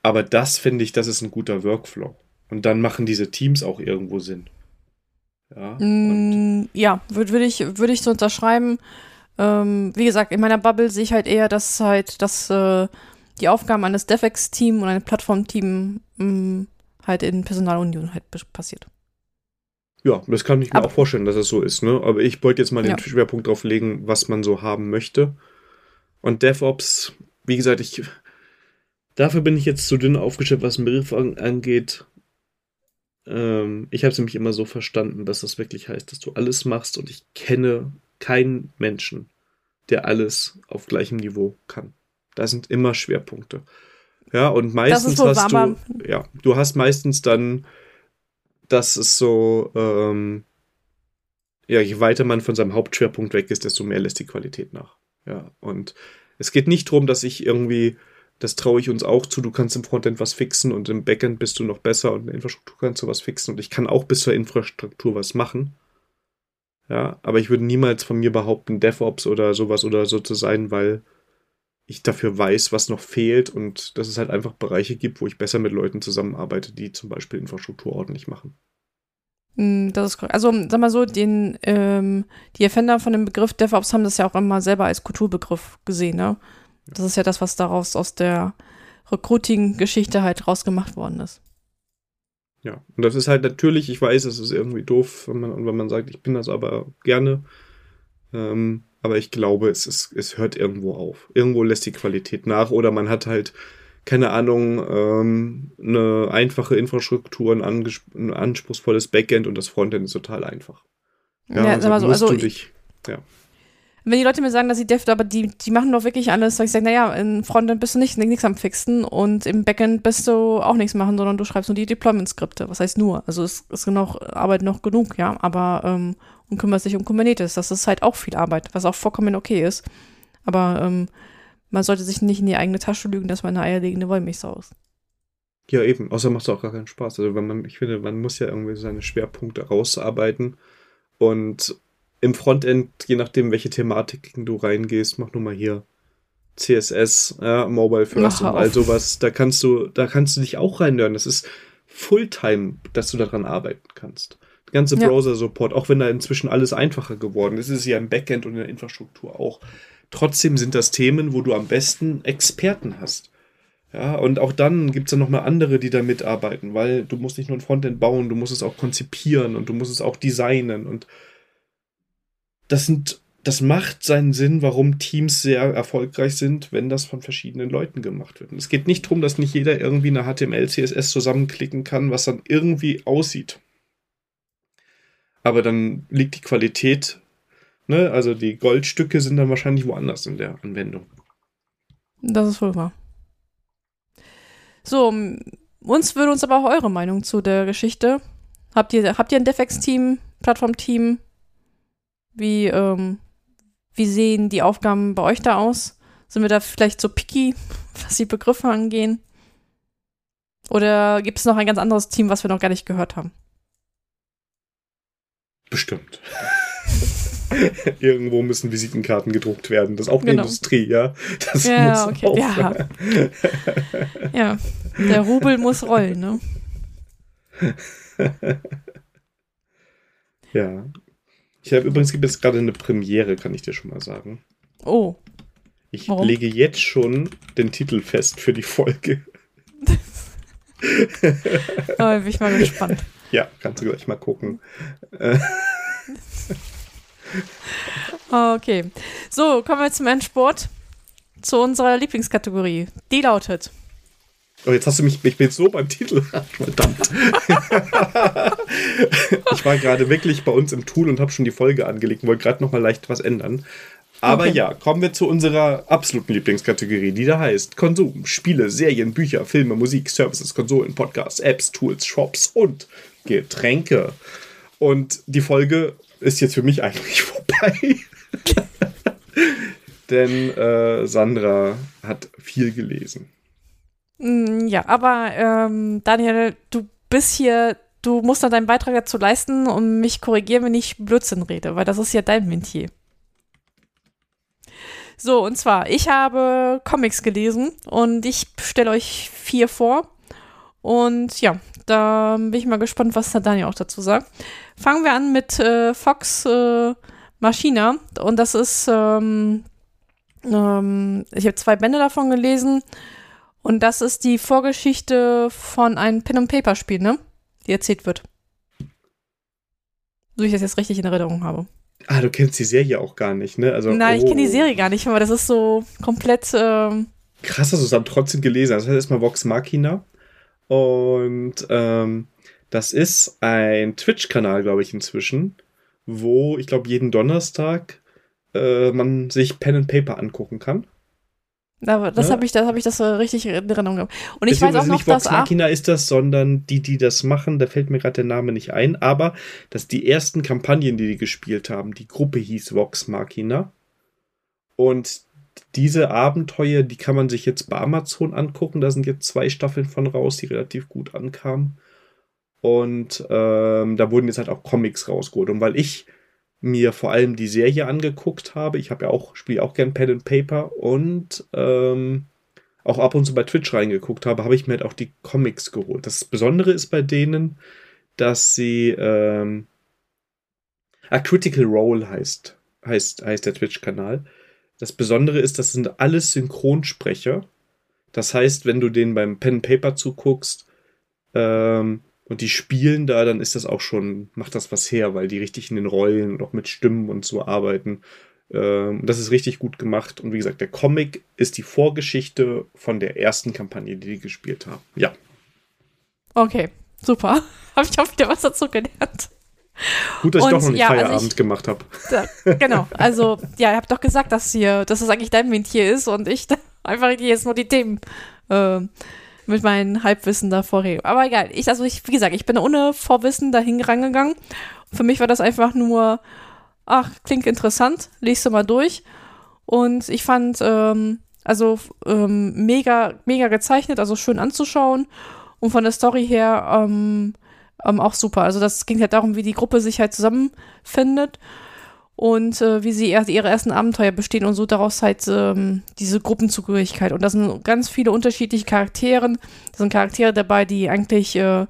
Aber das finde ich, das ist ein guter Workflow. Und dann machen diese Teams auch irgendwo Sinn. Ja, mm, ja würde würd ich, würd ich so unterschreiben. Ähm, wie gesagt, in meiner Bubble sehe ich halt eher, dass halt, dass äh, die Aufgaben eines DevEx-Team und eines Plattform-Team mm, halt in Personalunion halt passiert. Ja, das kann ich mir Aber, auch vorstellen, dass es so ist. Ne? Aber ich wollte jetzt mal den ja. Schwerpunkt drauf legen, was man so haben möchte. Und DevOps, wie gesagt, ich dafür bin ich jetzt zu dünn aufgestellt, was den Begriff angeht. Ähm, ich habe es nämlich immer so verstanden, dass das wirklich heißt, dass du alles machst und ich kenne keinen Menschen, der alles auf gleichem Niveau kann. Da sind immer Schwerpunkte. Ja, und meistens hast du, ja, du hast meistens dann das ist so, ähm, ja, je weiter man von seinem Hauptschwerpunkt weg ist, desto mehr lässt die Qualität nach. Ja, und es geht nicht darum, dass ich irgendwie, das traue ich uns auch zu, du kannst im Frontend was fixen und im Backend bist du noch besser und in der Infrastruktur kannst du was fixen und ich kann auch bis zur Infrastruktur was machen. Ja, aber ich würde niemals von mir behaupten, DevOps oder sowas oder so zu sein, weil ich dafür weiß, was noch fehlt und dass es halt einfach Bereiche gibt, wo ich besser mit Leuten zusammenarbeite, die zum Beispiel Infrastruktur ordentlich machen. Mm, das ist korrekt. Also, sag mal so, den, ähm, die Erfinder von dem Begriff DevOps haben das ja auch immer selber als Kulturbegriff gesehen, ne? Das ist ja das, was daraus aus der Recruiting-Geschichte halt rausgemacht worden ist. Ja, und das ist halt natürlich, ich weiß, es ist irgendwie doof, wenn man, wenn man sagt, ich bin das aber gerne. Ähm, aber ich glaube, es, ist, es hört irgendwo auf. Irgendwo lässt die Qualität nach oder man hat halt, keine Ahnung, ähm, eine einfache Infrastruktur, ein, ein, anspruchsvolles Backend und das Frontend ist total einfach. Ja, ja also, so, also dich, ja. Wenn die Leute mir sagen, dass sie Dev, aber die, die machen doch wirklich alles, sag ich sage, naja, im Frontend bist du nicht nichts am Fixen und im Backend bist du auch nichts machen, sondern du schreibst nur die Deployment-Skripte. Was heißt nur? Also es ist noch Arbeit noch genug, ja. Aber um, und kümmert sich um Kubernetes. Das ist halt auch viel Arbeit, was auch vollkommen okay ist. Aber ähm, man sollte sich nicht in die eigene Tasche lügen, dass man eine eierlegende Wollmilchsau ist. Ja, eben. Außer macht es auch gar keinen Spaß. Also, wenn man, ich finde, man muss ja irgendwie seine Schwerpunkte rausarbeiten. Und im Frontend, je nachdem, welche Thematiken du reingehst, mach nur mal hier CSS, ja, Mobile First und all sowas. Da kannst du, da kannst du dich auch reinhören. Das ist Fulltime, dass du daran arbeiten kannst ganze Browser-Support, auch wenn da inzwischen alles einfacher geworden ist, ist es ja im Backend und in der Infrastruktur auch. Trotzdem sind das Themen, wo du am besten Experten hast. Ja, und auch dann gibt es ja nochmal andere, die da mitarbeiten, weil du musst nicht nur ein Frontend bauen, du musst es auch konzipieren und du musst es auch designen und das sind, das macht seinen Sinn, warum Teams sehr erfolgreich sind, wenn das von verschiedenen Leuten gemacht wird. Und es geht nicht darum, dass nicht jeder irgendwie eine HTML, CSS zusammenklicken kann, was dann irgendwie aussieht aber dann liegt die Qualität, ne, also die Goldstücke sind dann wahrscheinlich woanders in der Anwendung. Das ist wohl wahr. So, uns würde uns aber auch eure Meinung zu der Geschichte. Habt ihr, habt ihr ein DevX-Team, Plattform-Team? Wie, ähm, wie sehen die Aufgaben bei euch da aus? Sind wir da vielleicht so picky, was die Begriffe angehen? Oder gibt es noch ein ganz anderes Team, was wir noch gar nicht gehört haben? Bestimmt. Irgendwo müssen Visitenkarten gedruckt werden. Das ist auch eine genau. Industrie, ja. Das ja, muss okay. Auch. Ja. ja, der Rubel muss rollen, ne? ja. Ich habe übrigens gibt es gerade eine Premiere, kann ich dir schon mal sagen. Oh. Ich Warum? lege jetzt schon den Titel fest für die Folge. oh, bin ich mal gespannt. Ja, kannst du gleich mal gucken. okay. So, kommen wir zum Endsport. Zu unserer Lieblingskategorie. Die lautet. Oh, jetzt hast du mich, ich bin so beim Titel. Verdammt. ich war gerade wirklich bei uns im Tool und habe schon die Folge angelegt und wollte gerade noch mal leicht was ändern. Aber okay. ja, kommen wir zu unserer absoluten Lieblingskategorie, die da heißt Konsum, Spiele, Serien, Bücher, Filme, Musik, Services, Konsolen, Podcasts, Apps, Tools, Shops und Getränke. Und die Folge ist jetzt für mich eigentlich vorbei. Denn äh, Sandra hat viel gelesen. Mm, ja, aber ähm, Daniel, du bist hier, du musst noch deinen Beitrag dazu leisten und mich korrigieren, wenn ich Blödsinn rede, weil das ist ja dein Mentier. So, und zwar, ich habe Comics gelesen und ich stelle euch vier vor. Und ja, da bin ich mal gespannt, was der Daniel auch dazu sagt. Fangen wir an mit äh, Fox äh, Machina. Und das ist, ähm, ähm, ich habe zwei Bände davon gelesen. Und das ist die Vorgeschichte von einem Pen-and-Paper-Spiel, ne? Die erzählt wird. So ich das jetzt richtig in Erinnerung habe. Ah, du kennst die Serie auch gar nicht, ne? Also, Nein, oh. ich kenne die Serie gar nicht, aber das ist so komplett. Ähm Krass, dass du es dann trotzdem gelesen hast. Das heißt erstmal Vox Machina. Und ähm, das ist ein Twitch-Kanal, glaube ich, inzwischen, wo ich glaube, jeden Donnerstag äh, man sich Pen and Paper angucken kann. Aber das ja. habe ich, das habe ich das richtig in Erinnerung gehabt. Und ich weiß auch noch, nicht Vox Machina ist das, sondern die, die das machen, da fällt mir gerade der Name nicht ein, aber dass die ersten Kampagnen, die die gespielt haben, die Gruppe hieß Vox Machina. Und diese Abenteuer, die kann man sich jetzt bei Amazon angucken. Da sind jetzt zwei Staffeln von raus, die relativ gut ankamen. Und ähm, da wurden jetzt halt auch Comics rausgeholt. Und weil ich mir vor allem die Serie angeguckt habe. Ich habe ja auch, spiele auch gern Pen and Paper und ähm, auch ab und zu bei Twitch reingeguckt habe, habe ich mir halt auch die Comics geholt. Das Besondere ist bei denen, dass sie ähm, A Critical Role heißt, heißt, heißt der Twitch-Kanal. Das Besondere ist, das sind alles Synchronsprecher. Das heißt, wenn du denen beim Pen Paper zuguckst, ähm, und die spielen da, dann ist das auch schon, macht das was her, weil die richtig in den Rollen und auch mit Stimmen und so arbeiten. Ähm, das ist richtig gut gemacht. Und wie gesagt, der Comic ist die Vorgeschichte von der ersten Kampagne, die die gespielt haben. Ja. Okay, super. Habe ich auch wieder was dazu gelernt. Gut, dass und, ich doch noch nicht ja, Feierabend also ich, gemacht habe. Genau, also ja, ihr habt doch gesagt, dass hier, dass es eigentlich dein Mentier ist und ich einfach jetzt nur die Themen äh, mit meinem Halbwissen da vorrede. Aber egal, ich, also ich, wie gesagt, ich bin ohne Vorwissen dahin rangegangen. Für mich war das einfach nur, ach, klingt interessant, liest du mal durch. Und ich fand, ähm, also ähm, mega, mega gezeichnet, also schön anzuschauen. Und von der Story her ähm, ähm, auch super. Also das ging halt darum, wie die Gruppe sich halt zusammenfindet und äh, wie sie erst ihre ersten Abenteuer bestehen und so daraus halt ähm, diese Gruppenzugehörigkeit. Und da sind ganz viele unterschiedliche Charaktere. Da sind Charaktere dabei, die eigentlich, äh,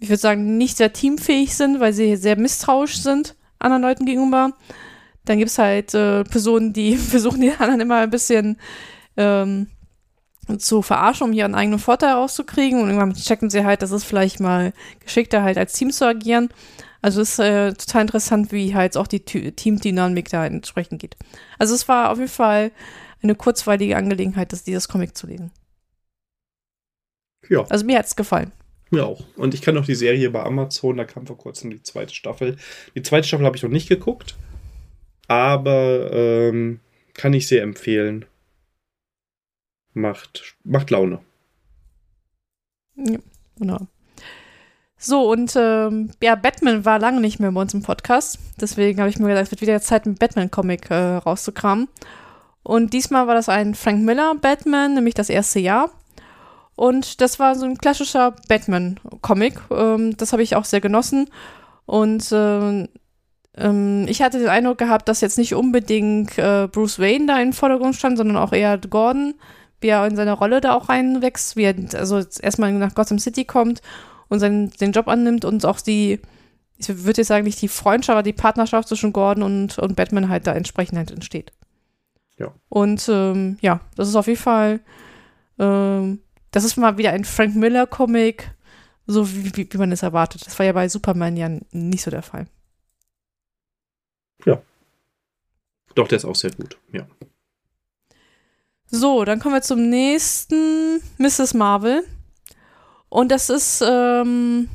ich würde sagen, nicht sehr teamfähig sind, weil sie sehr misstrauisch sind anderen Leuten gegenüber. Dann gibt es halt äh, Personen, die versuchen, die anderen immer ein bisschen ähm, zu verarschen, um ihren eigenen Vorteil rauszukriegen. Und irgendwann checken sie halt, dass es vielleicht mal geschickter halt als Team zu agieren. Also es ist äh, total interessant, wie halt auch die Teamdynamik da entsprechend geht. Also es war auf jeden Fall eine kurzweilige Angelegenheit, das, dieses Comic zu lesen. Ja. Also mir hat es gefallen. Mir auch. Und ich kann noch die Serie bei Amazon, da kam vor kurzem die zweite Staffel. Die zweite Staffel habe ich noch nicht geguckt, aber ähm, kann ich sehr empfehlen. Macht, macht Laune. Ja, genau. So, und ähm, ja, Batman war lange nicht mehr bei uns im Podcast. Deswegen habe ich mir gedacht, es wird wieder Zeit, einen Batman-Comic äh, rauszukramen. Und diesmal war das ein Frank Miller Batman, nämlich das erste Jahr. Und das war so ein klassischer Batman-Comic. Ähm, das habe ich auch sehr genossen. Und äh, ähm, ich hatte den Eindruck gehabt, dass jetzt nicht unbedingt äh, Bruce Wayne da im Vordergrund stand, sondern auch eher Gordon, wie er in seine Rolle da auch reinwächst, wie er also erstmal nach Gotham City kommt und seinen, den Job annimmt und auch die, ich würde jetzt sagen, nicht die Freundschaft, aber die Partnerschaft zwischen Gordon und, und Batman halt da entsprechend halt entsteht. Ja. Und ähm, ja, das ist auf jeden Fall, ähm, das ist mal wieder ein Frank Miller-Comic, so wie, wie, wie man es erwartet. Das war ja bei Superman ja nicht so der Fall. Ja. Doch, der ist auch sehr gut, ja. So, dann kommen wir zum nächsten Mrs. Marvel. Und das ist, ähm,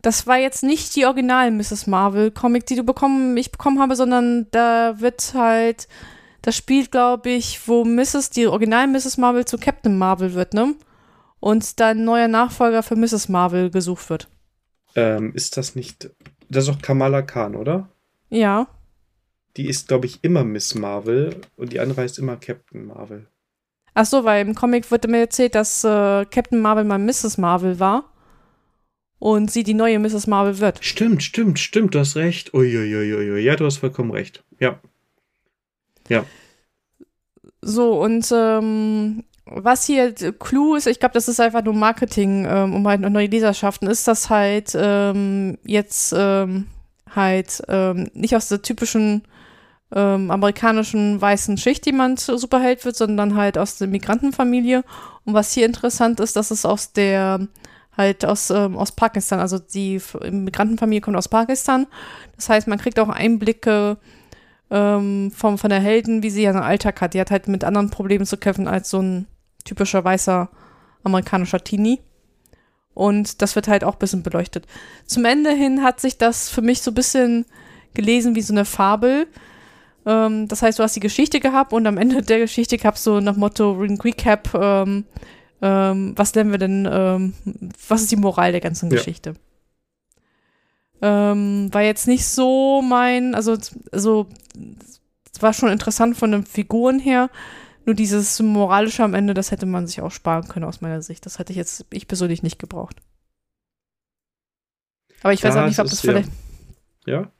das war jetzt nicht die original Mrs. Marvel Comic, die du bekommen, ich bekommen habe, sondern da wird halt, das spielt, glaube ich, wo Mrs., die original Mrs. Marvel zu Captain Marvel wird, ne? Und dann neuer Nachfolger für Mrs. Marvel gesucht wird. Ähm, ist das nicht, das ist doch Kamala Khan, oder? Ja. Die ist, glaube ich, immer Miss Marvel und die andere heißt immer Captain Marvel. Ach so, weil im Comic wurde mir erzählt, dass äh, Captain Marvel mal Mrs. Marvel war und sie die neue Mrs. Marvel wird. Stimmt, stimmt, stimmt, du hast recht. Uiuiuiui. Ja, du hast vollkommen recht. Ja. Ja. So, und ähm, was hier Clou ist, ich glaube, das ist einfach nur Marketing, ähm, um halt neue Leserschaften, ist das halt ähm, jetzt ähm, halt ähm, nicht aus der typischen ähm, amerikanischen weißen Schicht jemand Superheld wird, sondern halt aus der Migrantenfamilie. Und was hier interessant ist, dass es aus der halt aus, ähm, aus Pakistan, also die Migrantenfamilie kommt aus Pakistan. Das heißt, man kriegt auch Einblicke ähm, vom, von der Helden, wie sie ihren Alltag hat. Die hat halt mit anderen Problemen zu kämpfen als so ein typischer weißer amerikanischer Teenie. Und das wird halt auch ein bisschen beleuchtet. Zum Ende hin hat sich das für mich so ein bisschen gelesen wie so eine Fabel. Ähm, das heißt, du hast die Geschichte gehabt und am Ende der Geschichte gab es so nach Motto Recap, ähm, ähm, was lernen wir denn, ähm, was ist die Moral der ganzen ja. Geschichte? Ähm, war jetzt nicht so mein, also, also es war schon interessant von den Figuren her, nur dieses Moralische am Ende, das hätte man sich auch sparen können aus meiner Sicht. Das hätte ich jetzt, ich persönlich nicht gebraucht. Aber ich weiß ja, auch nicht, ob das vielleicht. Ja.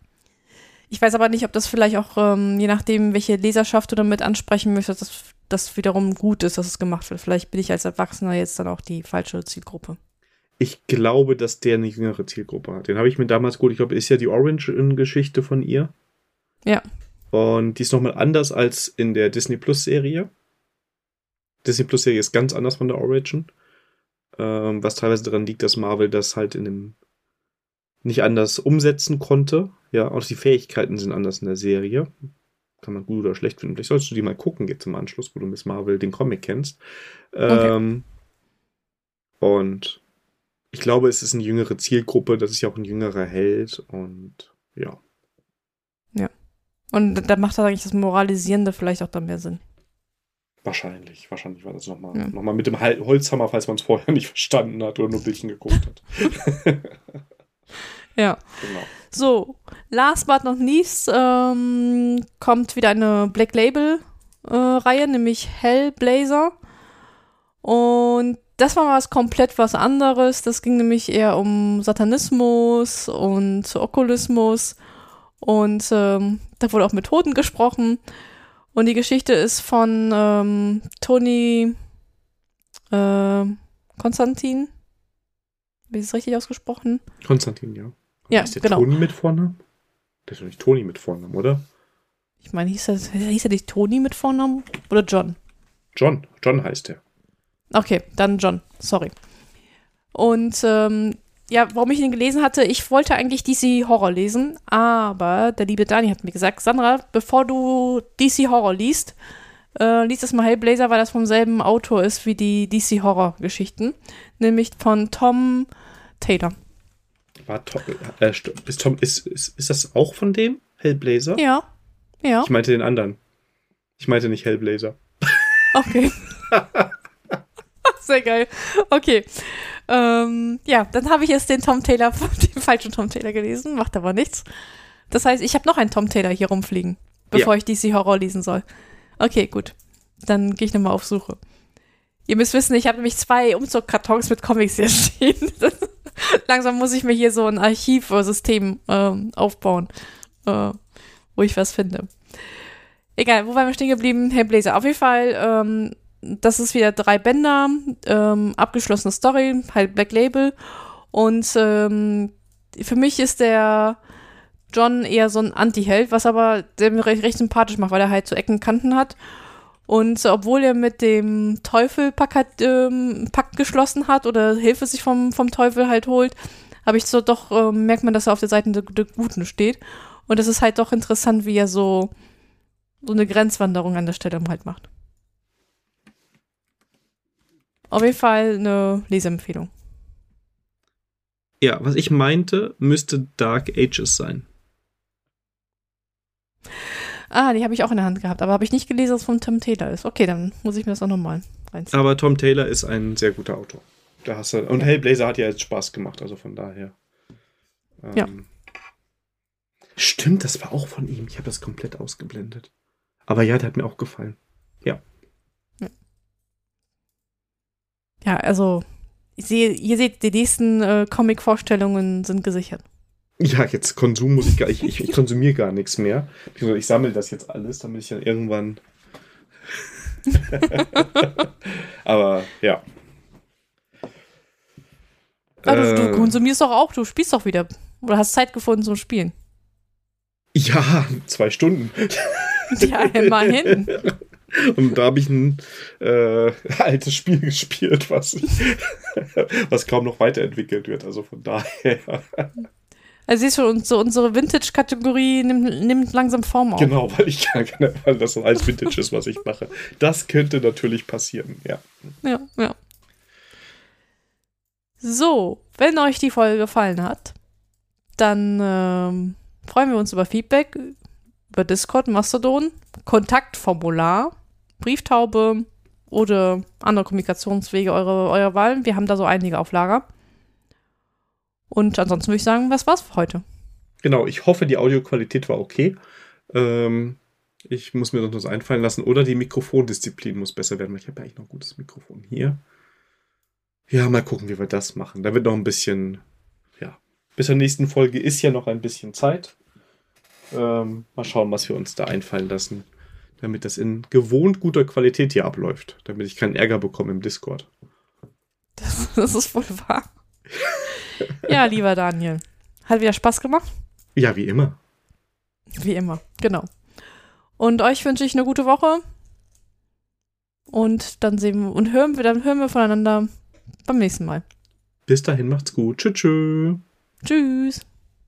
Ich weiß aber nicht, ob das vielleicht auch, ähm, je nachdem, welche Leserschaft du damit ansprechen möchtest, dass das wiederum gut ist, dass es gemacht wird. Vielleicht bin ich als Erwachsener jetzt dann auch die falsche Zielgruppe. Ich glaube, dass der eine jüngere Zielgruppe hat. Den habe ich mir damals gut, ich glaube, ist ja die Orange-Geschichte von ihr. Ja. Und die ist nochmal anders als in der Disney Plus Serie. Disney Plus Serie ist ganz anders von der Origin. Ähm, was teilweise daran liegt, dass Marvel das halt in dem nicht anders umsetzen konnte. Ja, auch die Fähigkeiten sind anders in der Serie. Kann man gut oder schlecht finden. Vielleicht solltest du die mal gucken jetzt im Anschluss, wo du Miss Marvel den Comic kennst. Okay. Ähm, und ich glaube, es ist eine jüngere Zielgruppe, das ist ja auch ein jüngerer Held und ja. Ja. Und da macht das eigentlich das Moralisierende vielleicht auch dann mehr Sinn. Wahrscheinlich, wahrscheinlich war das nochmal ja. noch mit dem Holzhammer, falls man es vorher nicht verstanden hat oder nur Bildchen geguckt hat. ja. Genau. So, last but not least ähm, kommt wieder eine Black Label äh, Reihe, nämlich Hellblazer. Und das war was komplett was anderes. Das ging nämlich eher um Satanismus und Okkulismus. Und ähm, da wurde auch mit Toten gesprochen. Und die Geschichte ist von ähm, Toni äh, Konstantin. Wie ist es richtig ausgesprochen? Konstantin, ja. Ja, ist der genau. Toni mit Vornamen? Der ist doch nicht Toni mit Vornamen, oder? Ich meine, hieß er, hieß er nicht Toni mit Vornamen oder John? John. John heißt er. Okay, dann John. Sorry. Und ähm, ja, warum ich ihn gelesen hatte, ich wollte eigentlich DC Horror lesen, aber der liebe Dani hat mir gesagt, Sandra, bevor du DC Horror liest, äh, liest das mal Hellblazer, weil das vom selben Autor ist wie die DC Horror Geschichten, nämlich von Tom Taylor. War Tom, äh, ist, Tom, ist, ist, ist das auch von dem? Hellblazer? Ja. Ja. Ich meinte den anderen. Ich meinte nicht Hellblazer. Okay. Sehr geil. Okay. Ähm, ja, dann habe ich jetzt den Tom Taylor, den falschen Tom Taylor gelesen, macht aber nichts. Das heißt, ich habe noch einen Tom Taylor hier rumfliegen, bevor ja. ich DC Horror lesen soll. Okay, gut. Dann gehe ich nochmal auf Suche. Ihr müsst wissen, ich habe nämlich zwei Umzugkartons mit Comics hier stehen. Langsam muss ich mir hier so ein Archivsystem ähm, aufbauen, äh, wo ich was finde. Egal, wo waren wir stehen geblieben? Hellblazer. Auf jeden Fall, ähm, das ist wieder drei Bänder, ähm, abgeschlossene Story, halt Black Label. Und ähm, für mich ist der John eher so ein Anti-Held, was aber der mir recht, recht sympathisch macht, weil er halt so Ecken Kanten hat. Und obwohl er mit dem Teufel Pakt, ähm, Pakt geschlossen hat oder Hilfe sich vom, vom Teufel halt holt, habe ich so doch, äh, merkt man, dass er auf der Seite der, der Guten steht. Und es ist halt doch interessant, wie er so, so eine Grenzwanderung an der Stelle halt macht. Auf jeden Fall eine Leseempfehlung. Ja, was ich meinte, müsste Dark Ages sein. Ah, die habe ich auch in der Hand gehabt, aber habe ich nicht gelesen, dass es von Tom Taylor ist. Okay, dann muss ich mir das auch nochmal reinziehen. Aber Tom Taylor ist ein sehr guter Autor. Da hast du, und ja. Hellblazer hat ja jetzt Spaß gemacht, also von daher. Ähm, ja. Stimmt, das war auch von ihm. Ich habe das komplett ausgeblendet. Aber ja, der hat mir auch gefallen. Ja. Ja, also, ich sehe, ihr seht, die nächsten äh, Comic-Vorstellungen sind gesichert. Ja, jetzt Konsum muss ich gar ich, ich, ich konsumiere gar nichts mehr. Ich sammle das jetzt alles, damit ich dann irgendwann. Aber ja. Ah, du, du, äh. konsumierst doch auch, du spielst doch wieder. Oder hast Zeit gefunden zum Spielen. Ja, zwei Stunden. Ja, immerhin. Und da habe ich ein äh, altes Spiel gespielt, was, was kaum noch weiterentwickelt wird. Also von daher. Also siehst du, so unsere Vintage-Kategorie nimmt, nimmt, langsam Form auf. Genau, weil ich ja, weil das alles Vintage ist, was ich mache. Das könnte natürlich passieren, ja. Ja, ja. So, wenn euch die Folge gefallen hat, dann ähm, freuen wir uns über Feedback über Discord, Mastodon, Kontaktformular, Brieftaube oder andere Kommunikationswege eurer, eurer Wahl. Wir haben da so einige auf Lager. Und ansonsten würde ich sagen, was war's für heute? Genau, ich hoffe, die Audioqualität war okay. Ähm, ich muss mir noch was einfallen lassen. Oder die Mikrofondisziplin muss besser werden. Ich habe ja eigentlich noch ein gutes Mikrofon hier. Ja, mal gucken, wie wir das machen. Da wird noch ein bisschen, ja, bis zur nächsten Folge ist ja noch ein bisschen Zeit. Ähm, mal schauen, was wir uns da einfallen lassen, damit das in gewohnt guter Qualität hier abläuft, damit ich keinen Ärger bekomme im Discord. Das, das ist wohl wahr ja, lieber Daniel. Hat wieder Spaß gemacht? Ja, wie immer. Wie immer, genau. Und euch wünsche ich eine gute Woche. Und dann sehen wir und hören wir, dann hören wir voneinander beim nächsten Mal. Bis dahin macht's gut. Tschüss. Tschüss. Tschüss.